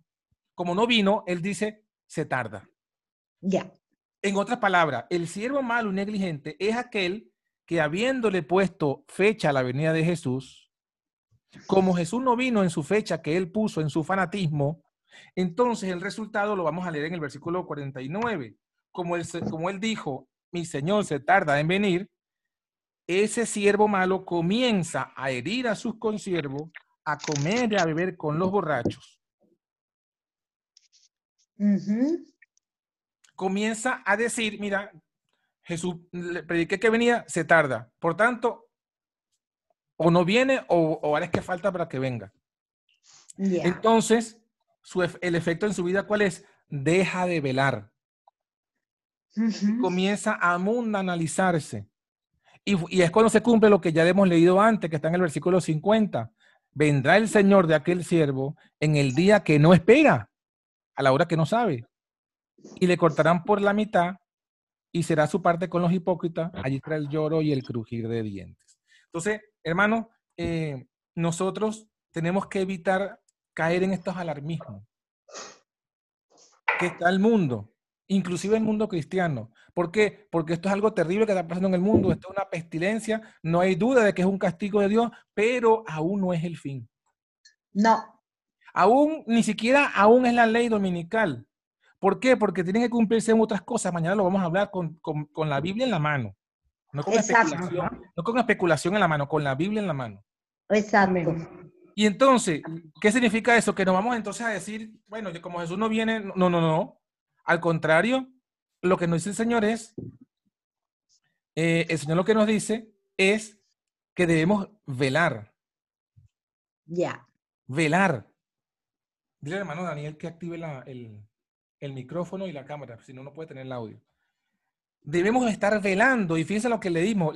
como no vino, él dice, se tarda. Ya. En otras palabras, el siervo malo y negligente es aquel que habiéndole puesto fecha a la venida de Jesús, como Jesús no vino en su fecha que él puso en su fanatismo, entonces el resultado lo vamos a leer en el versículo 49. Como él, como él dijo, mi Señor se tarda en venir, ese siervo malo comienza a herir a sus consiervos, a comer y a beber con los borrachos. Comienza a decir, mira, Jesús le prediqué que venía, se tarda. Por tanto, o no viene o, o ahora es que falta para que venga. Entonces, su el efecto en su vida, ¿cuál es? Deja de velar. Comienza a mundanalizarse. Y, y es cuando se cumple lo que ya hemos leído antes, que está en el versículo 50. Vendrá el Señor de aquel siervo en el día que no espera, a la hora que no sabe. Y le cortarán por la mitad y será su parte con los hipócritas. Allí estará el lloro y el crujir de dientes. Entonces, hermano, eh, nosotros tenemos que evitar caer en estos alarmismos que está el mundo, inclusive el mundo cristiano. ¿Por qué? Porque esto es algo terrible que está pasando en el mundo, esto es una pestilencia, no hay duda de que es un castigo de Dios, pero aún no es el fin. No, Aún, ni siquiera aún es la ley dominical. ¿Por qué? Porque tienen que cumplirse otras cosas. Mañana lo vamos a hablar con, con- con la Biblia en la mano. No con, especulación, no con especulación en la mano, con la Biblia en la mano. exacto. Y entonces, ¿qué significa eso? Que nos vamos entonces a decir, bueno, que como Jesús no viene, no, no, no, no. Al contrario, lo que nos dice el Señor es, eh, el Señor lo que nos dice es que debemos velar, Ya. velar. Dile al hermano Daniel que active la- el, el micrófono y la cámara, si no, no puede tener el audio. Debemos estar velando, y fíjense lo que le dimos,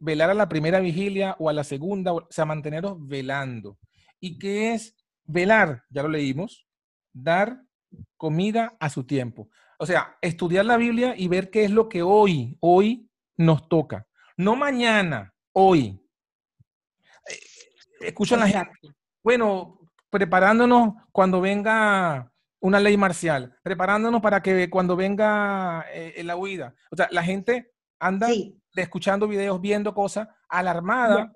velar a la primera vigilia o a la segunda, o sea, manteneros velando. ¿Y qué es velar? Ya lo leímos, dar comida a su tiempo. O sea, estudiar la Biblia y ver qué es lo que hoy, hoy nos toca. No mañana, hoy. Eh, Escuchan la gente, bueno, preparándonos cuando venga una ley marcial, preparándonos para que cuando venga eh, la huida. O sea, la gente anda Sí, de escuchando videos, viendo cosas, alarmada,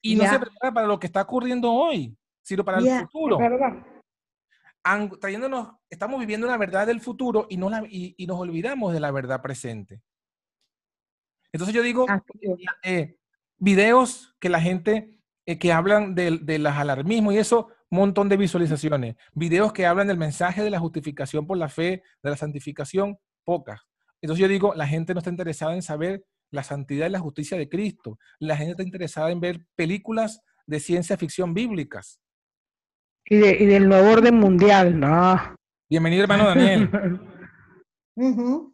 y no se prepara para lo que está ocurriendo hoy, sino para el futuro. Trayéndonos, estamos viviendo una verdad del futuro y, no la, y, y nos olvidamos de la verdad presente. Entonces yo digo, eh, videos que la gente, eh, que hablan del, del alarmismo y eso, montón de visualizaciones. Videos que hablan del mensaje de la justificación por la fe, de la santificación, pocas. Entonces yo digo, la gente no está interesada en saber la santidad y la justicia de Cristo. La gente está interesada en ver películas de ciencia ficción bíblicas. Y, de- y del nuevo orden mundial, no. Bienvenido, hermano Daniel.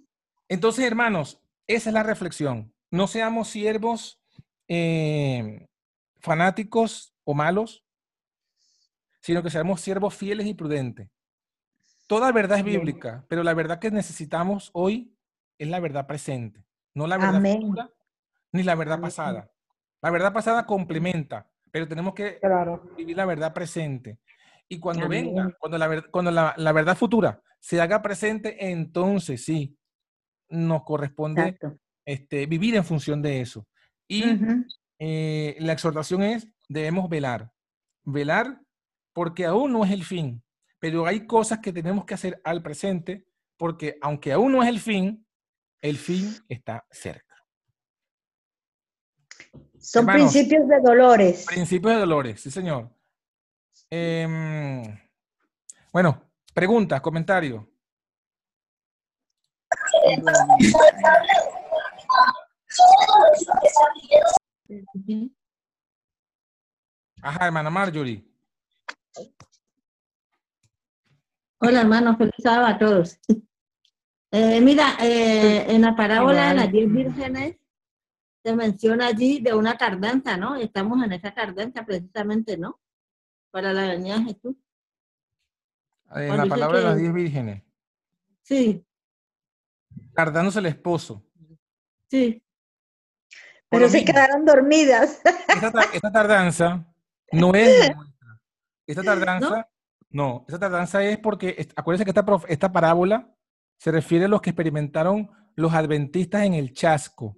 Entonces, hermanos, esa es la reflexión. No seamos siervos eh, fanáticos o malos, sino que seamos siervos fieles y prudentes. Toda verdad es bíblica, pero la verdad que necesitamos hoy es la verdad presente, no la verdad futura ni la verdad Amén. pasada. La verdad pasada complementa, pero tenemos que Claro. vivir la verdad presente. Y cuando Amén. venga, cuando la, cuando la, la verdad futura se haga presente, entonces sí, nos corresponde Exacto. este, vivir en función de eso. Y eh, la exhortación es, debemos velar. Velar porque aún no es el fin, pero hay cosas que tenemos que hacer al presente porque aunque aún no es el fin, el fin está cerca. Son Hermanos. principios de dolores. Principios de dolores, sí señor. Em, bueno, preguntas, comentarios. Ajá, hermana Marjorie. Hola, hermanos, feliz sábado a todos. Eh, mira, eh, en la parábola de las diez vírgenes se menciona allí de una tardanza, ¿no? Estamos en esa tardanza precisamente, ¿no? Para la venida de Jesús. En la palabra de las diez vírgenes. Sí, Tardándose el esposo. sí. Pero se mismo, quedaron dormidas. Esta, ta- esta tardanza no es. Esta tardanza, no, esta tardanza es porque, acuérdense que esta, prof- esta parábola se refiere a los que experimentaron los adventistas en el chasco.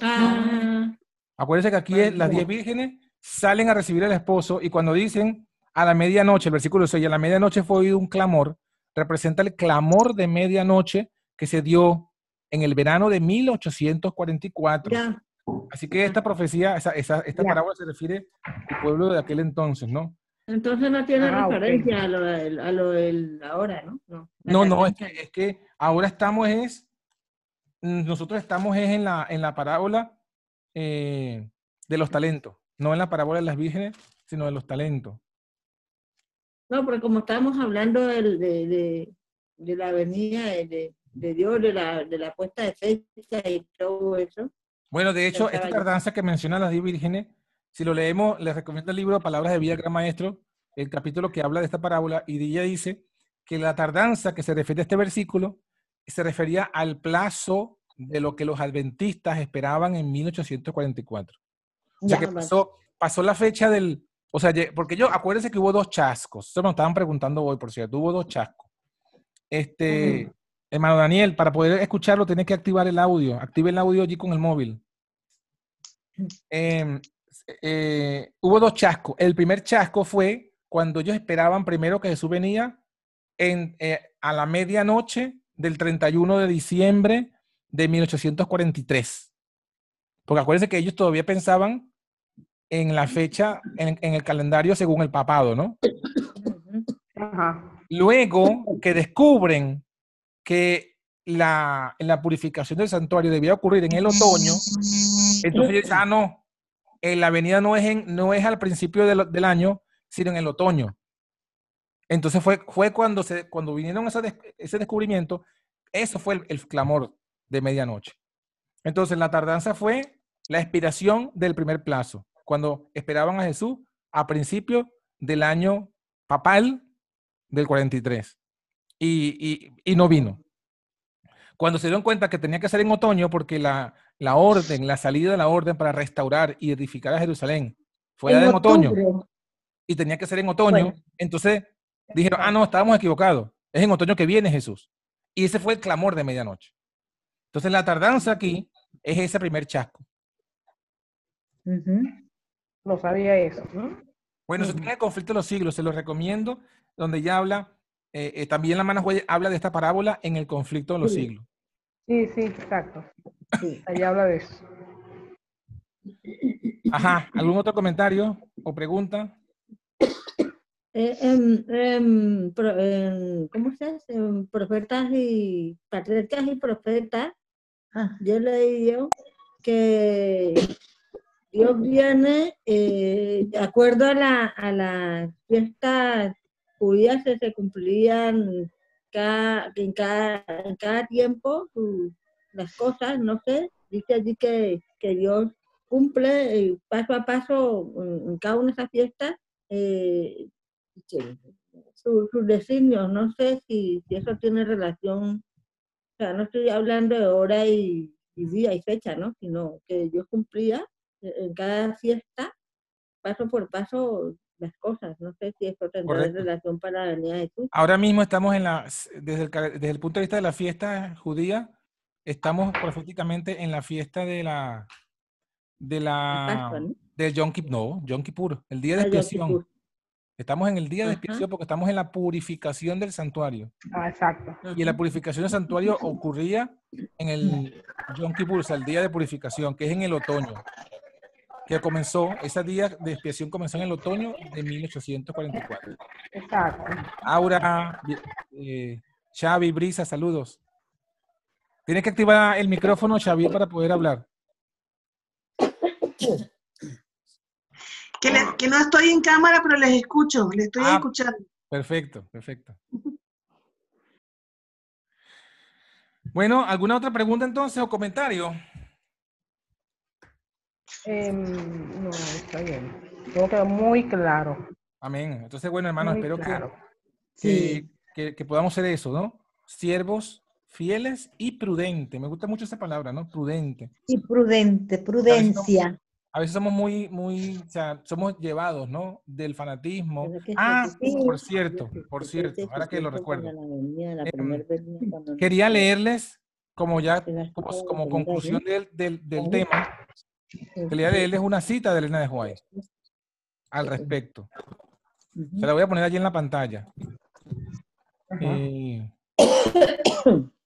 Ah, Acuérdense que aquí es- las diez vírgenes salen a recibir al esposo y cuando dicen a la medianoche, el versículo 6, a la medianoche fue oído un clamor, representa el clamor de medianoche que se dio en el verano de 1844. ya. Así que esta profecía, esa, esa- esta Ya. parábola se refiere al pueblo de aquel entonces, ¿no? Entonces no tiene Ah, referencia a lo del, a lo del ahora, ¿no? No, No, no, es que, es que ahora estamos es, nosotros estamos es en la, en la parábola eh, de los talentos, no en la parábola de las vírgenes, sino de los talentos. No, porque como estábamos hablando del- de, de, de la venida de, de- de Dios, de la, de la puesta de fecha y todo eso, Bueno, de hecho, esta tardanza que menciona las diez vírgenes, si lo leemos, les recomiendo el libro Palabras de Vida, Gran Maestro, el capítulo que habla de esta parábola, y ella dice que la tardanza que se refiere a este versículo se refería al plazo de lo que los adventistas esperaban en 1844. O sea Ya. que pasó, pasó la fecha del, o sea, porque yo, acuérdense que hubo dos chascos, eso me estaban preguntando hoy, por cierto, hubo dos chascos. Este, hermano Daniel, para poder escucharlo, tienes que activar el audio, active el audio allí con el móvil. Em, eh, hubo dos chascos. El primer chasco fue cuando ellos esperaban primero que Jesús venía en, eh, a la medianoche del 31 de diciembre de 1843. Porque acuérdense que ellos todavía pensaban en la fecha, en, en el calendario según el papado, ¿no? Ajá. Luego que descubren que la, la purificación del santuario debía ocurrir en el otoño, entonces ellos ah, no, eh, la venida no es, en, no es al principio del, del año, sino en el otoño. Entonces fue, fue cuando, se, cuando vinieron des- ese descubrimiento, eso fue el, clamor de medianoche. Entonces la tardanza fue la expiración del primer plazo, cuando esperaban a Jesús a principio del año papal del 43 y, y, y no vino. Cuando se dieron cuenta que tenía que ser en otoño porque la, la orden, la salida de la orden para restaurar y edificar a Jerusalén fue En en otoño y tenía que ser en otoño, Bueno. entonces dijeron, ah, no, estábamos equivocados, es en otoño que viene Jesús. Y ese fue el clamor de medianoche. Entonces la tardanza aquí es ese primer chasco. Ujú. No sabía eso. ¿no? Bueno, eso Ujú. tiene el conflicto de los siglos, se lo recomiendo, donde ya habla, eh, eh, también la mano habla de esta parábola en el conflicto de los Sí. siglos. Sí, sí, exacto. Sí. Ahí habla de eso. Ajá, ¿algún otro comentario o pregunta? Eh, pro- em, ¿Cómo se dice? Profetas y patriarcas y profetas. Ah, Yo he leído que Dios viene eh, de acuerdo a la, a las fiestas judías que se cumplían cada, en, cada, en cada tiempo su- las cosas, no sé, dice allí que, que Dios cumple eh, paso a paso en, en cada una de esas fiestas eh, que- su- sus designios, no sé si, si eso tiene relación, o sea, no estoy hablando de hora y, y día y fecha, ¿no? Sino que Dios cumplía eh, en cada fiesta, paso por paso, las cosas. No sé si eso tendrá Correcto. relación para la venida de Jesús. Ahora mismo estamos en la, desde el, desde el punto de vista de la fiesta judía, estamos proféticamente en la fiesta de la, de la, Pascua, ¿no? del Yom Kippur, no, Yom Kippur, el día de Ah, expiación. Estamos en el día de expiación porque estamos en la purificación del santuario. Ah, exacto. Y la purificación del santuario ocurría en el Yom Kippur, o sea, el día de purificación, que es en el otoño. Que comenzó, ese día de expiación comenzó en el otoño de 1844. Exacto. Aura, eh, Xavi, Brisa, saludos. Tienes que activar el micrófono, Xavi, para poder hablar. Que, le- que no estoy en cámara, pero les escucho, les estoy Ah. escuchando. Perfecto, perfecto. Bueno, ¿alguna otra pregunta entonces o comentario? Em, no, está bien. Todo quedó muy claro. Amén. Entonces, bueno, hermano, muy espero que, claro. que, Sí. que- que podamos ser eso, ¿no? Siervos fieles y prudentes. Me gusta mucho esa palabra, ¿no? Prudente. Y prudente, prudencia. A veces somos muy, muy, o sea, somos llevados, ¿no? Del fanatismo. Que Ah, Jesús- por cierto, por cierto, ahora que lo recuerdo. nos- Quería leerles, como ya, como, como conclusión del, del, del tema, quería leerles una cita de Elena de White al respecto. Se la voy a poner allí en la pantalla. Eh,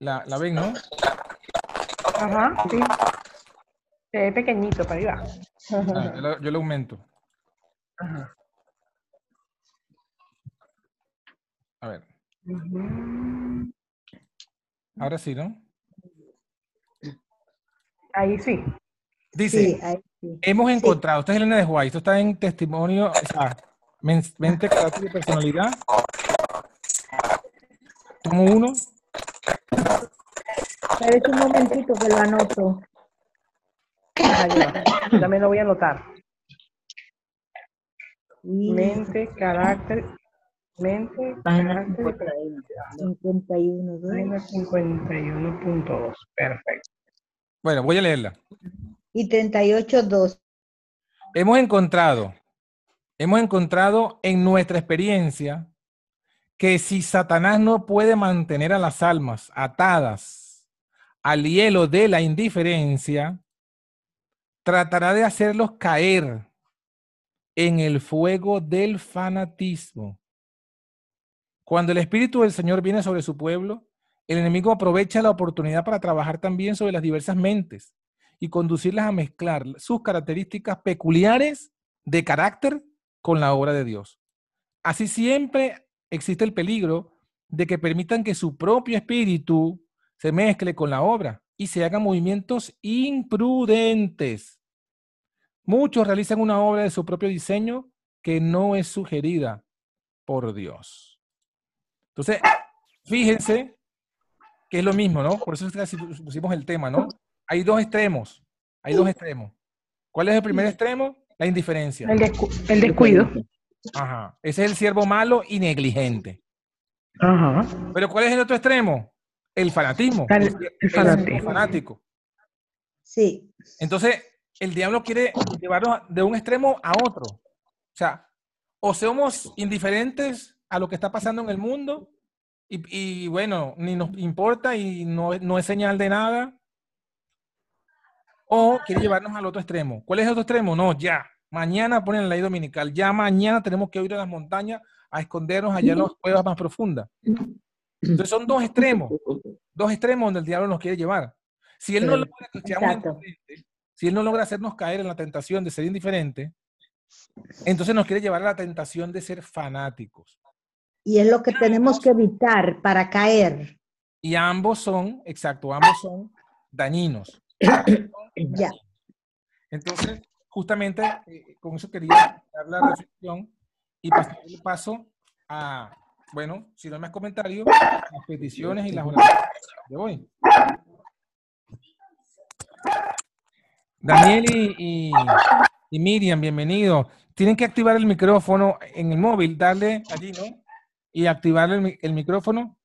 la, la ven, ¿no? Ajá, sí. Se ve pequeñito para arriba. Ah, yo, lo, yo lo aumento. Ajá. A ver, ahora sí, ¿no? Ahí sí. Dice, Sí, ahí sí. hemos encontrado, esta es Elena de White, esto está en testimonio, o sea, men- mente, carácter y personalidad, como uno. Espérate un momentito que lo anoto. También lo voy a anotar. Mente, carácter, mente, Página carácter, 51. 51, ¿no? página 51.2. Perfecto. Bueno, voy a leerla. Y 38, 2. Hemos encontrado, hemos encontrado en nuestra experiencia que si Satanás no puede mantener a las almas atadas al hielo de la indiferencia, tratará de hacerlos caer en el fuego del fanatismo. Cuando el Espíritu del Señor viene sobre su pueblo, el enemigo aprovecha la oportunidad para trabajar también sobre las diversas mentes y conducirlas a mezclar sus características peculiares de carácter con la obra de Dios. Así siempre existe el peligro de que permitan que su propio espíritu se mezcle con la obra y se hagan movimientos imprudentes. Muchos realizan una obra de su propio diseño que no es sugerida por Dios. Entonces, fíjense que es lo mismo, ¿no? Por eso pusimos el tema, ¿no? Hay dos extremos. Hay dos extremos. ¿Cuál es el primer extremo? La indiferencia. El, descu- el descuido. Ajá. Ese es el siervo malo y negligente. Ajá. Pero ¿cuál es el otro extremo? El fanatismo. El- El, el siervo fanatismo. fanático. Sí. Entonces, el diablo quiere llevarnos de un extremo a otro. O sea, o somos indiferentes a lo que está pasando en el mundo y, y, bueno, ni nos importa y no, no es señal de nada. O quiere llevarnos al otro extremo. ¿Cuál es el otro extremo? No, ya. Mañana ponen la ley dominical. Ya mañana tenemos que ir a las montañas a escondernos allá en las cuevas más profundas. Entonces son dos extremos. Dos extremos donde el diablo nos quiere llevar. Si él no logra que seamos si él no logra hacernos caer en la tentación de ser indiferente, entonces nos quiere llevar a la tentación de ser fanáticos. Y es lo que tenemos que evitar para caer. Y ambos son, exacto, ambos son dañinos. Ya. Entonces, justamente eh, con eso quería dar la reflexión y pasar el paso a, bueno, si no hay más comentarios, las peticiones y las oraciones de hoy. Daniel y, Miriam, bienvenidos. Tienen que activar el micrófono en el móvil, darle allí, ¿no? Y activar el, el micrófono,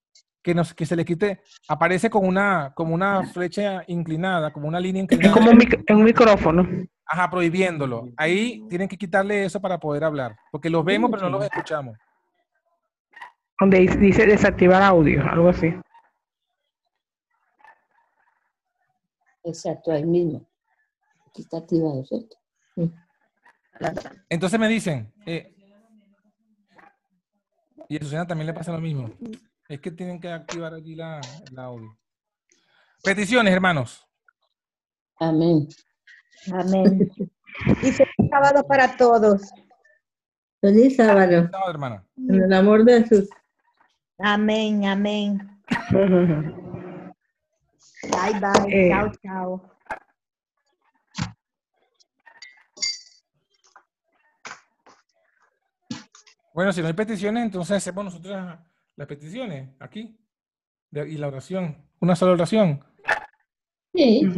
que, nos, que se le quite, aparece con una, como una flecha inclinada, como una línea Es inclinada. como un, mic- un micrófono. Ajá, prohibiéndolo. Ahí tienen que quitarle eso para poder hablar, porque los vemos pero no los escuchamos. Donde dice- dice desactivar audio, algo así. Exacto, ahí mismo. Aquí está activado, ¿cierto? Entonces me dicen, eh, y a Susana también le pasa lo mismo, es que tienen que activar allí la, el audio. Peticiones, hermanos. Amén. Amén. Y feliz sábado para todos. Feliz sábado. Sábado, hermana. En el amor de Jesús. Amén, amén. Bye, bye. Eh. Chao, chao. Bueno, si no hay peticiones, entonces hacemos nosotros las- peticiones aquí. De- y la oración. Una sola oración. Sí.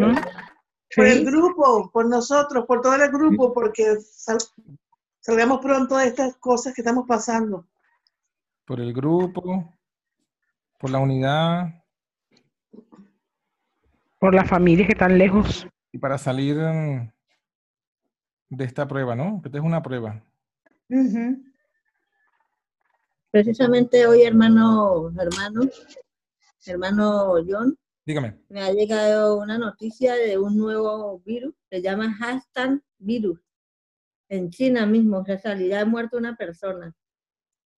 Por el grupo, por nosotros, por todo el grupo, porque sal- salgamos pronto de estas cosas que estamos pasando. Por el grupo, por la unidad Por las familias que están lejos. y para salir mm, de esta prueba, ¿no? Que esta es una prueba. Precisamente hoy, hermano, hermano, hermano John, Dígame. me ha llegado una noticia de un nuevo virus, se llama hashtag virus. En China mismo, que salida ha muerto una persona.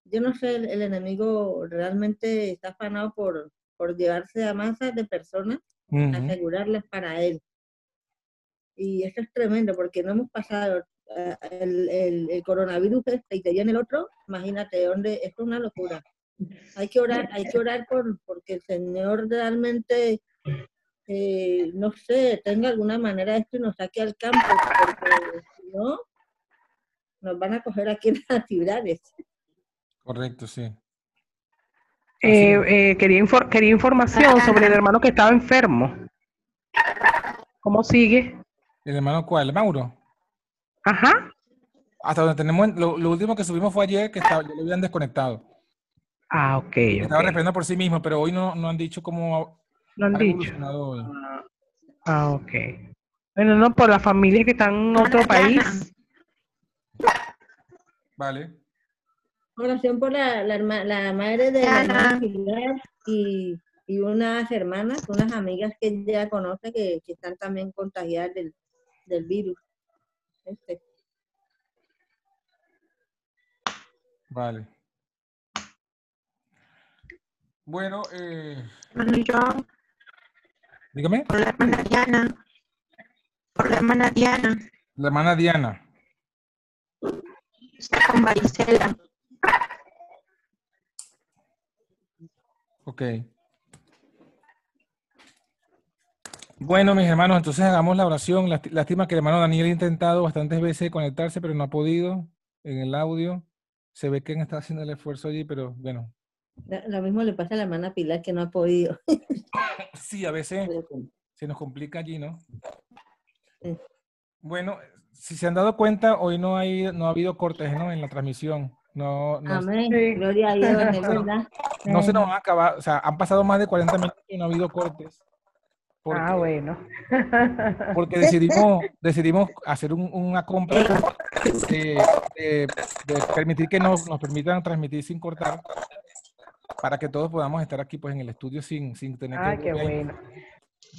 Yo no sé, el, el enemigo realmente está afanado por, por llevarse a masas de personas, Ujú. asegurarlas para él. Y eso es tremendo, porque no hemos pasado el, el- el coronavirus este y te viene el otro, imagínate, dónde, esto es una locura. Hay que orar, hay que orar por, porque el Señor realmente, eh, no sé, tenga alguna manera esto y nos saque al campo, porque si no, nos van a coger aquí en las ciudades. Correcto, sí. Eh, eh, quería, infor- quería información sobre el hermano que estaba enfermo. ¿Cómo sigue? ¿El hermano cuál? ¿Mauro? Ajá. Hasta donde tenemos, lo, lo último que subimos fue ayer que estaba, ya lo habían desconectado. Ah, ok. Estaba ok. respondiendo por sí mismo, pero hoy no, no han dicho cómo Lo han ha dicho. Ah, ok. Bueno, no, por las familias que están en otro país. Vale. Oración por la, la, madre de la hermana y, y unas hermanas, unas amigas que ella conoce que, que están también contagiadas del, del virus. Este. Vale. Bueno, eh, Hermano John, dígame. por la hermana Diana. Por la hermana Diana. La hermana Diana. Está con varicela. Ok. Bueno, mis hermanos, entonces hagamos la oración. Lásti- Lástima que el hermano Daniel ha intentado bastantes veces conectarse, pero no ha podido en el audio. Se ve que está haciendo el esfuerzo allí, pero bueno. Lo mismo le pasa a la hermana Pilar que no ha podido. Sí, a veces se nos complica allí, ¿no? Bueno, si se han dado cuenta, hoy no hay, no ha habido cortes, ¿no? En la transmisión. No, no, Amén. Sí. Gloria a Dios, es verdad. no se nos van a acabar, o sea, han pasado más de 40 minutos y no ha habido cortes. Porque, Ah, bueno. porque decidimos, decidimos hacer un- una compra de, de- de permitir que nos, nos permitan transmitir sin cortar para que todos podamos estar aquí pues en el estudio sin, sin tener Ah, que qué bueno.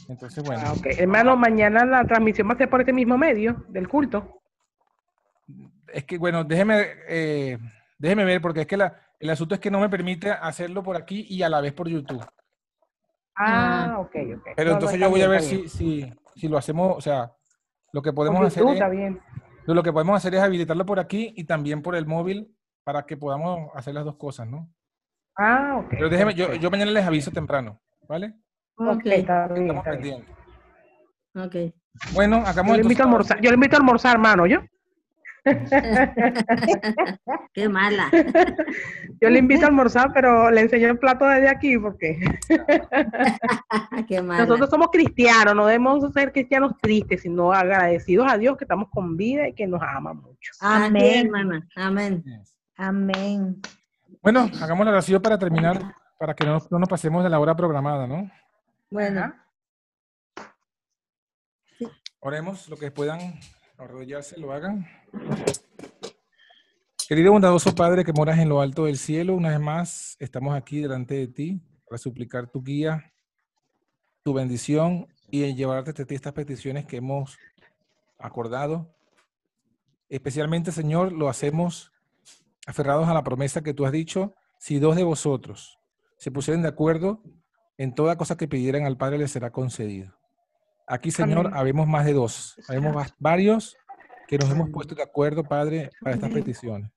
Entonces, bueno, Ah, ok. Hermano, mañana la transmisión va a ser por este mismo medio del culto. es que bueno, déjeme, eh, déjeme ver porque es que la, el asunto es que no me permite hacerlo por aquí y a la vez por YouTube. Ah, ok, ok. Pero No, entonces yo voy a ver si, si, si lo hacemos, o sea, lo que podemos hacer es, bien. lo que podemos hacer es habilitarlo por aquí y también por el móvil para que podamos hacer las dos cosas, ¿no? Ah, ok. Pero déjeme, yo, yo mañana les aviso temprano, ¿vale? Ok, está bien, Estamos está bien. ok. Bueno, Yo hagamos le invito a almorzar, yo le invito a almorzar, hermano, ¿yo? Qué mala. Yo le invito a almorzar, pero le enseño el plato desde aquí porque Qué mala. nosotros somos cristianos, no debemos ser cristianos tristes, sino agradecidos a Dios que estamos con vida y que nos ama mucho. Amén. hermana. Amén. Amén. Bueno, hagamos la oración para terminar, para que no, no nos pasemos de la hora programada, ¿no? Bueno. Oremos, lo que puedan arrodillarse, lo hagan. Querido bondadoso Padre que moras en lo alto del cielo, una vez más estamos aquí delante de ti para suplicar tu guía, tu bendición y en llevarte a ti estas peticiones que hemos acordado. Especialmente, Señor, lo hacemos aferrados a la promesa que tú has dicho, si dos de vosotros se pusieren de acuerdo en toda cosa que pidieran al Padre les será concedido. Aquí, Señor, Amén. habemos más de dos, habemos va- varios que nos hemos puesto de acuerdo, Padre, para estas peticiones.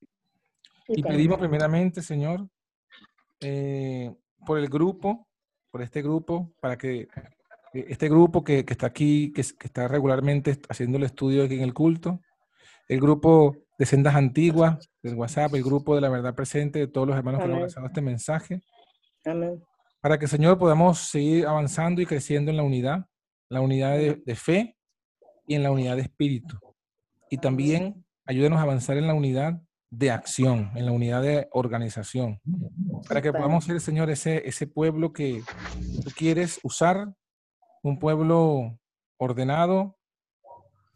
Y pedimos primeramente, Señor, eh, por el grupo, por este grupo, para que eh, este grupo que, que está aquí, que, que está regularmente haciendo el estudio aquí en el culto, el grupo de sendas antiguas, del WhatsApp, el grupo de la verdad presente, de todos los hermanos que nos han Amén. lanzado este mensaje, amén. para que, Señor, podamos seguir avanzando y creciendo en la unidad, la unidad de, de fe y en la unidad de espíritu. Y también ayúdenos a avanzar en la unidad de acción, en la unidad de organización, para que podamos ser, Señor, ese, ese pueblo que tú quieres usar, un pueblo ordenado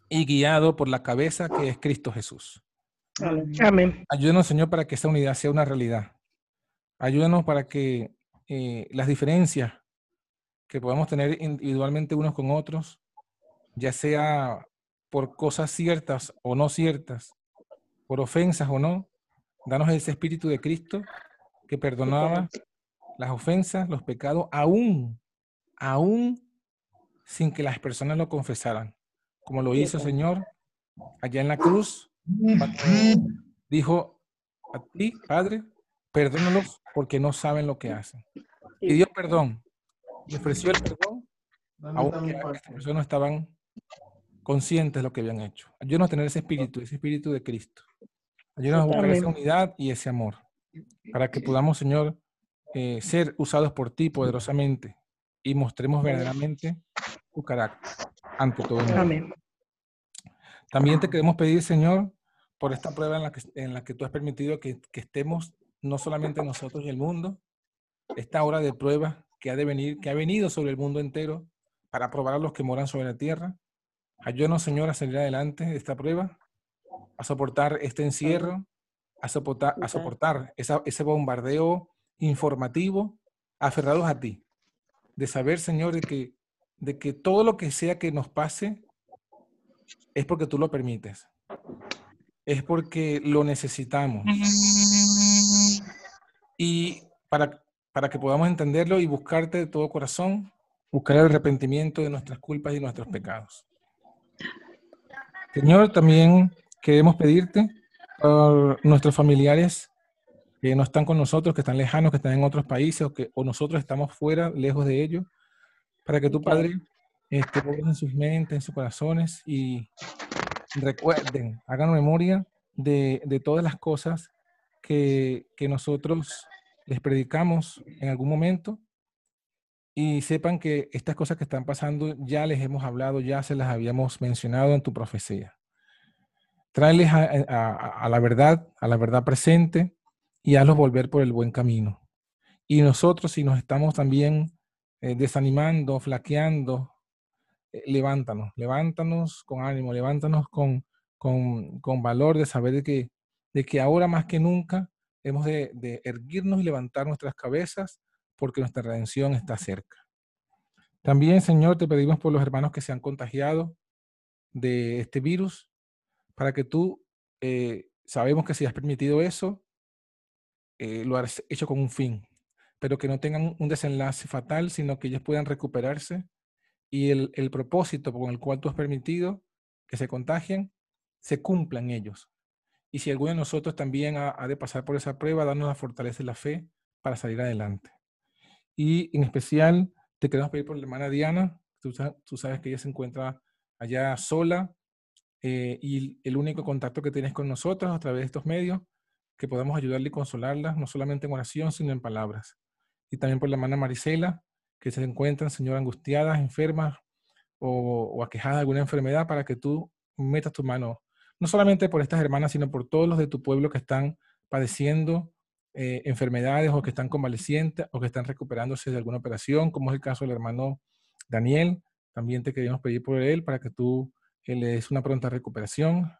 y guiado por la cabeza que es Cristo Jesús. Amén. Ayúdenos, Señor, para que esa unidad sea una realidad. Ayúdanos para que eh, las diferencias que podamos tener individualmente unos con otros, ya sea por cosas ciertas o no ciertas, por ofensas o no, danos ese espíritu de Cristo que perdonaba las ofensas, los pecados, aún, aún sin que las personas lo confesaran, como lo hizo, Señor, allá en la cruz, dijo a ti, Padre, perdónalos porque no saben lo que hacen. Pidió perdón y ofreció el perdón, aunque estas personas no estaban conscientes de lo que habían hecho. Ayúdanos a tener ese espíritu, ese espíritu de Cristo. Ayúdanos a buscar esa unidad y ese amor, para que podamos, Señor, eh, ser usados por ti poderosamente y mostremos verdaderamente tu carácter ante todo el mundo. Amén. También te queremos pedir, Señor, por esta prueba en la que, en la que tú has permitido que, que estemos no solamente nosotros y el mundo, esta hora de prueba que ha de venir, que ha venido sobre el mundo entero para probar a los que moran sobre la tierra. Ayúdanos, Señor, a salir adelante de esta prueba, a soportar este encierro, a soportar, a soportar esa- ese bombardeo informativo, aferrados a ti, de saber, Señor, de que, de que todo lo que sea que nos pase es porque tú lo permites, es porque lo necesitamos. Y para, para que podamos entenderlo y buscarte de todo corazón, buscar el arrepentimiento de nuestras culpas y nuestros pecados. Señor, también queremos pedirte por nuestros familiares que no están con nosotros, que están lejanos, que están en otros países o que o nosotros estamos fuera, lejos de ellos, para que tu Padre pongas en sus mentes, en sus corazones y recuerden, hagan memoria de, de todas las cosas que, que nosotros les predicamos en algún momento y sepan que estas cosas que están pasando ya les hemos hablado, ya se las habíamos mencionado en tu profecía. Tráeles a, a la verdad, a la verdad presente y hazlos volver por el buen camino. Y nosotros, si nos estamos también eh, desanimando, flaqueando, eh, levántanos, levántanos con ánimo, levántanos con, con, con valor de saber que, de que ahora más que nunca hemos de, erguirnos y levantar nuestras cabezas porque nuestra redención está cerca. También, Señor, te pedimos por los hermanos que se han contagiado de este virus, para que tú, eh, sabemos que si has permitido eso, eh, lo has hecho con un fin, pero que no tengan un desenlace fatal, sino que ellos puedan recuperarse y el, el propósito con el cual tú has permitido que se contagien, se cumpla en ellos. Y si alguno de nosotros también ha, de pasar por esa prueba, darnos la fortaleza y la fe para salir adelante. Y en especial te queremos pedir por la hermana Diana, tú, tú sabes que ella se encuentra allá sola eh, y el único contacto que tienes con nosotros a través de estos medios, que podamos ayudarle y consolarla, no solamente en oración, sino en palabras. Y también por la hermana Marisela, que se encuentran, Señor, angustiadas, enfermas o, o aquejadas de alguna enfermedad, para que tú metas tu mano, no solamente por estas hermanas, sino por todos los de tu pueblo que están padeciendo eh, enfermedades o que están convalecientes o que están recuperándose de alguna operación, como es el caso del hermano Daniel. También te queremos pedir por él para que tú eh, le des una pronta recuperación.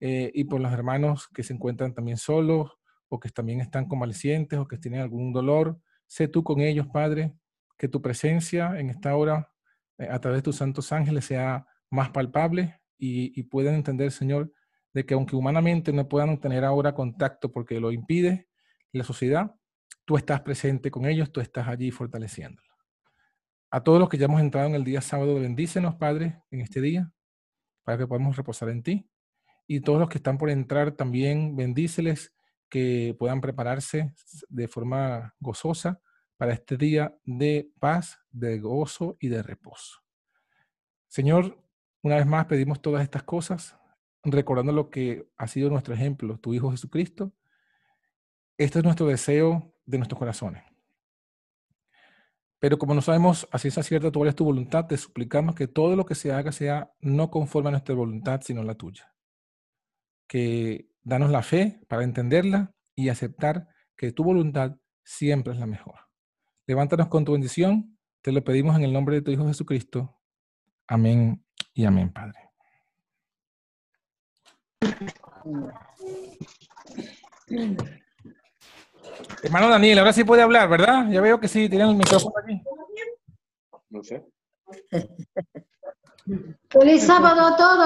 eh, y por los hermanos que se encuentran también solos o que también están convalecientes o que tienen algún dolor. Sé tú con ellos, Padre, que tu presencia en esta hora eh, a través de tus santos ángeles sea más palpable y, y puedan entender, Señor, de que aunque humanamente no puedan tener ahora contacto porque lo impide la sociedad, tú estás presente con ellos, tú estás allí fortaleciéndolos. A todos los que ya hemos entrado en el día sábado, bendícenos, Padre, en este día, para que podamos reposar en ti. Y todos los que están por entrar también, bendíceles, que puedan prepararse de forma gozosa para este día de paz, de gozo y de reposo. Señor, una vez más pedimos todas estas cosas, recordando lo que ha sido nuestro ejemplo, tu Hijo Jesucristo. Este es nuestro deseo de nuestros corazones. Pero como no sabemos a ciencia cierta cuál es tu voluntad, te suplicamos que todo lo que se haga sea no conforme a nuestra voluntad, sino la tuya. Que danos la fe para entenderla y aceptar que tu voluntad siempre es la mejor. Levántanos con tu bendición, te lo pedimos en el nombre de tu Hijo Jesucristo. Amén y amén, Padre. Hermano Daniel, ahora sí puede hablar, ¿verdad? Ya veo que sí, tiene el micrófono aquí. No sé. Feliz sábado a todos.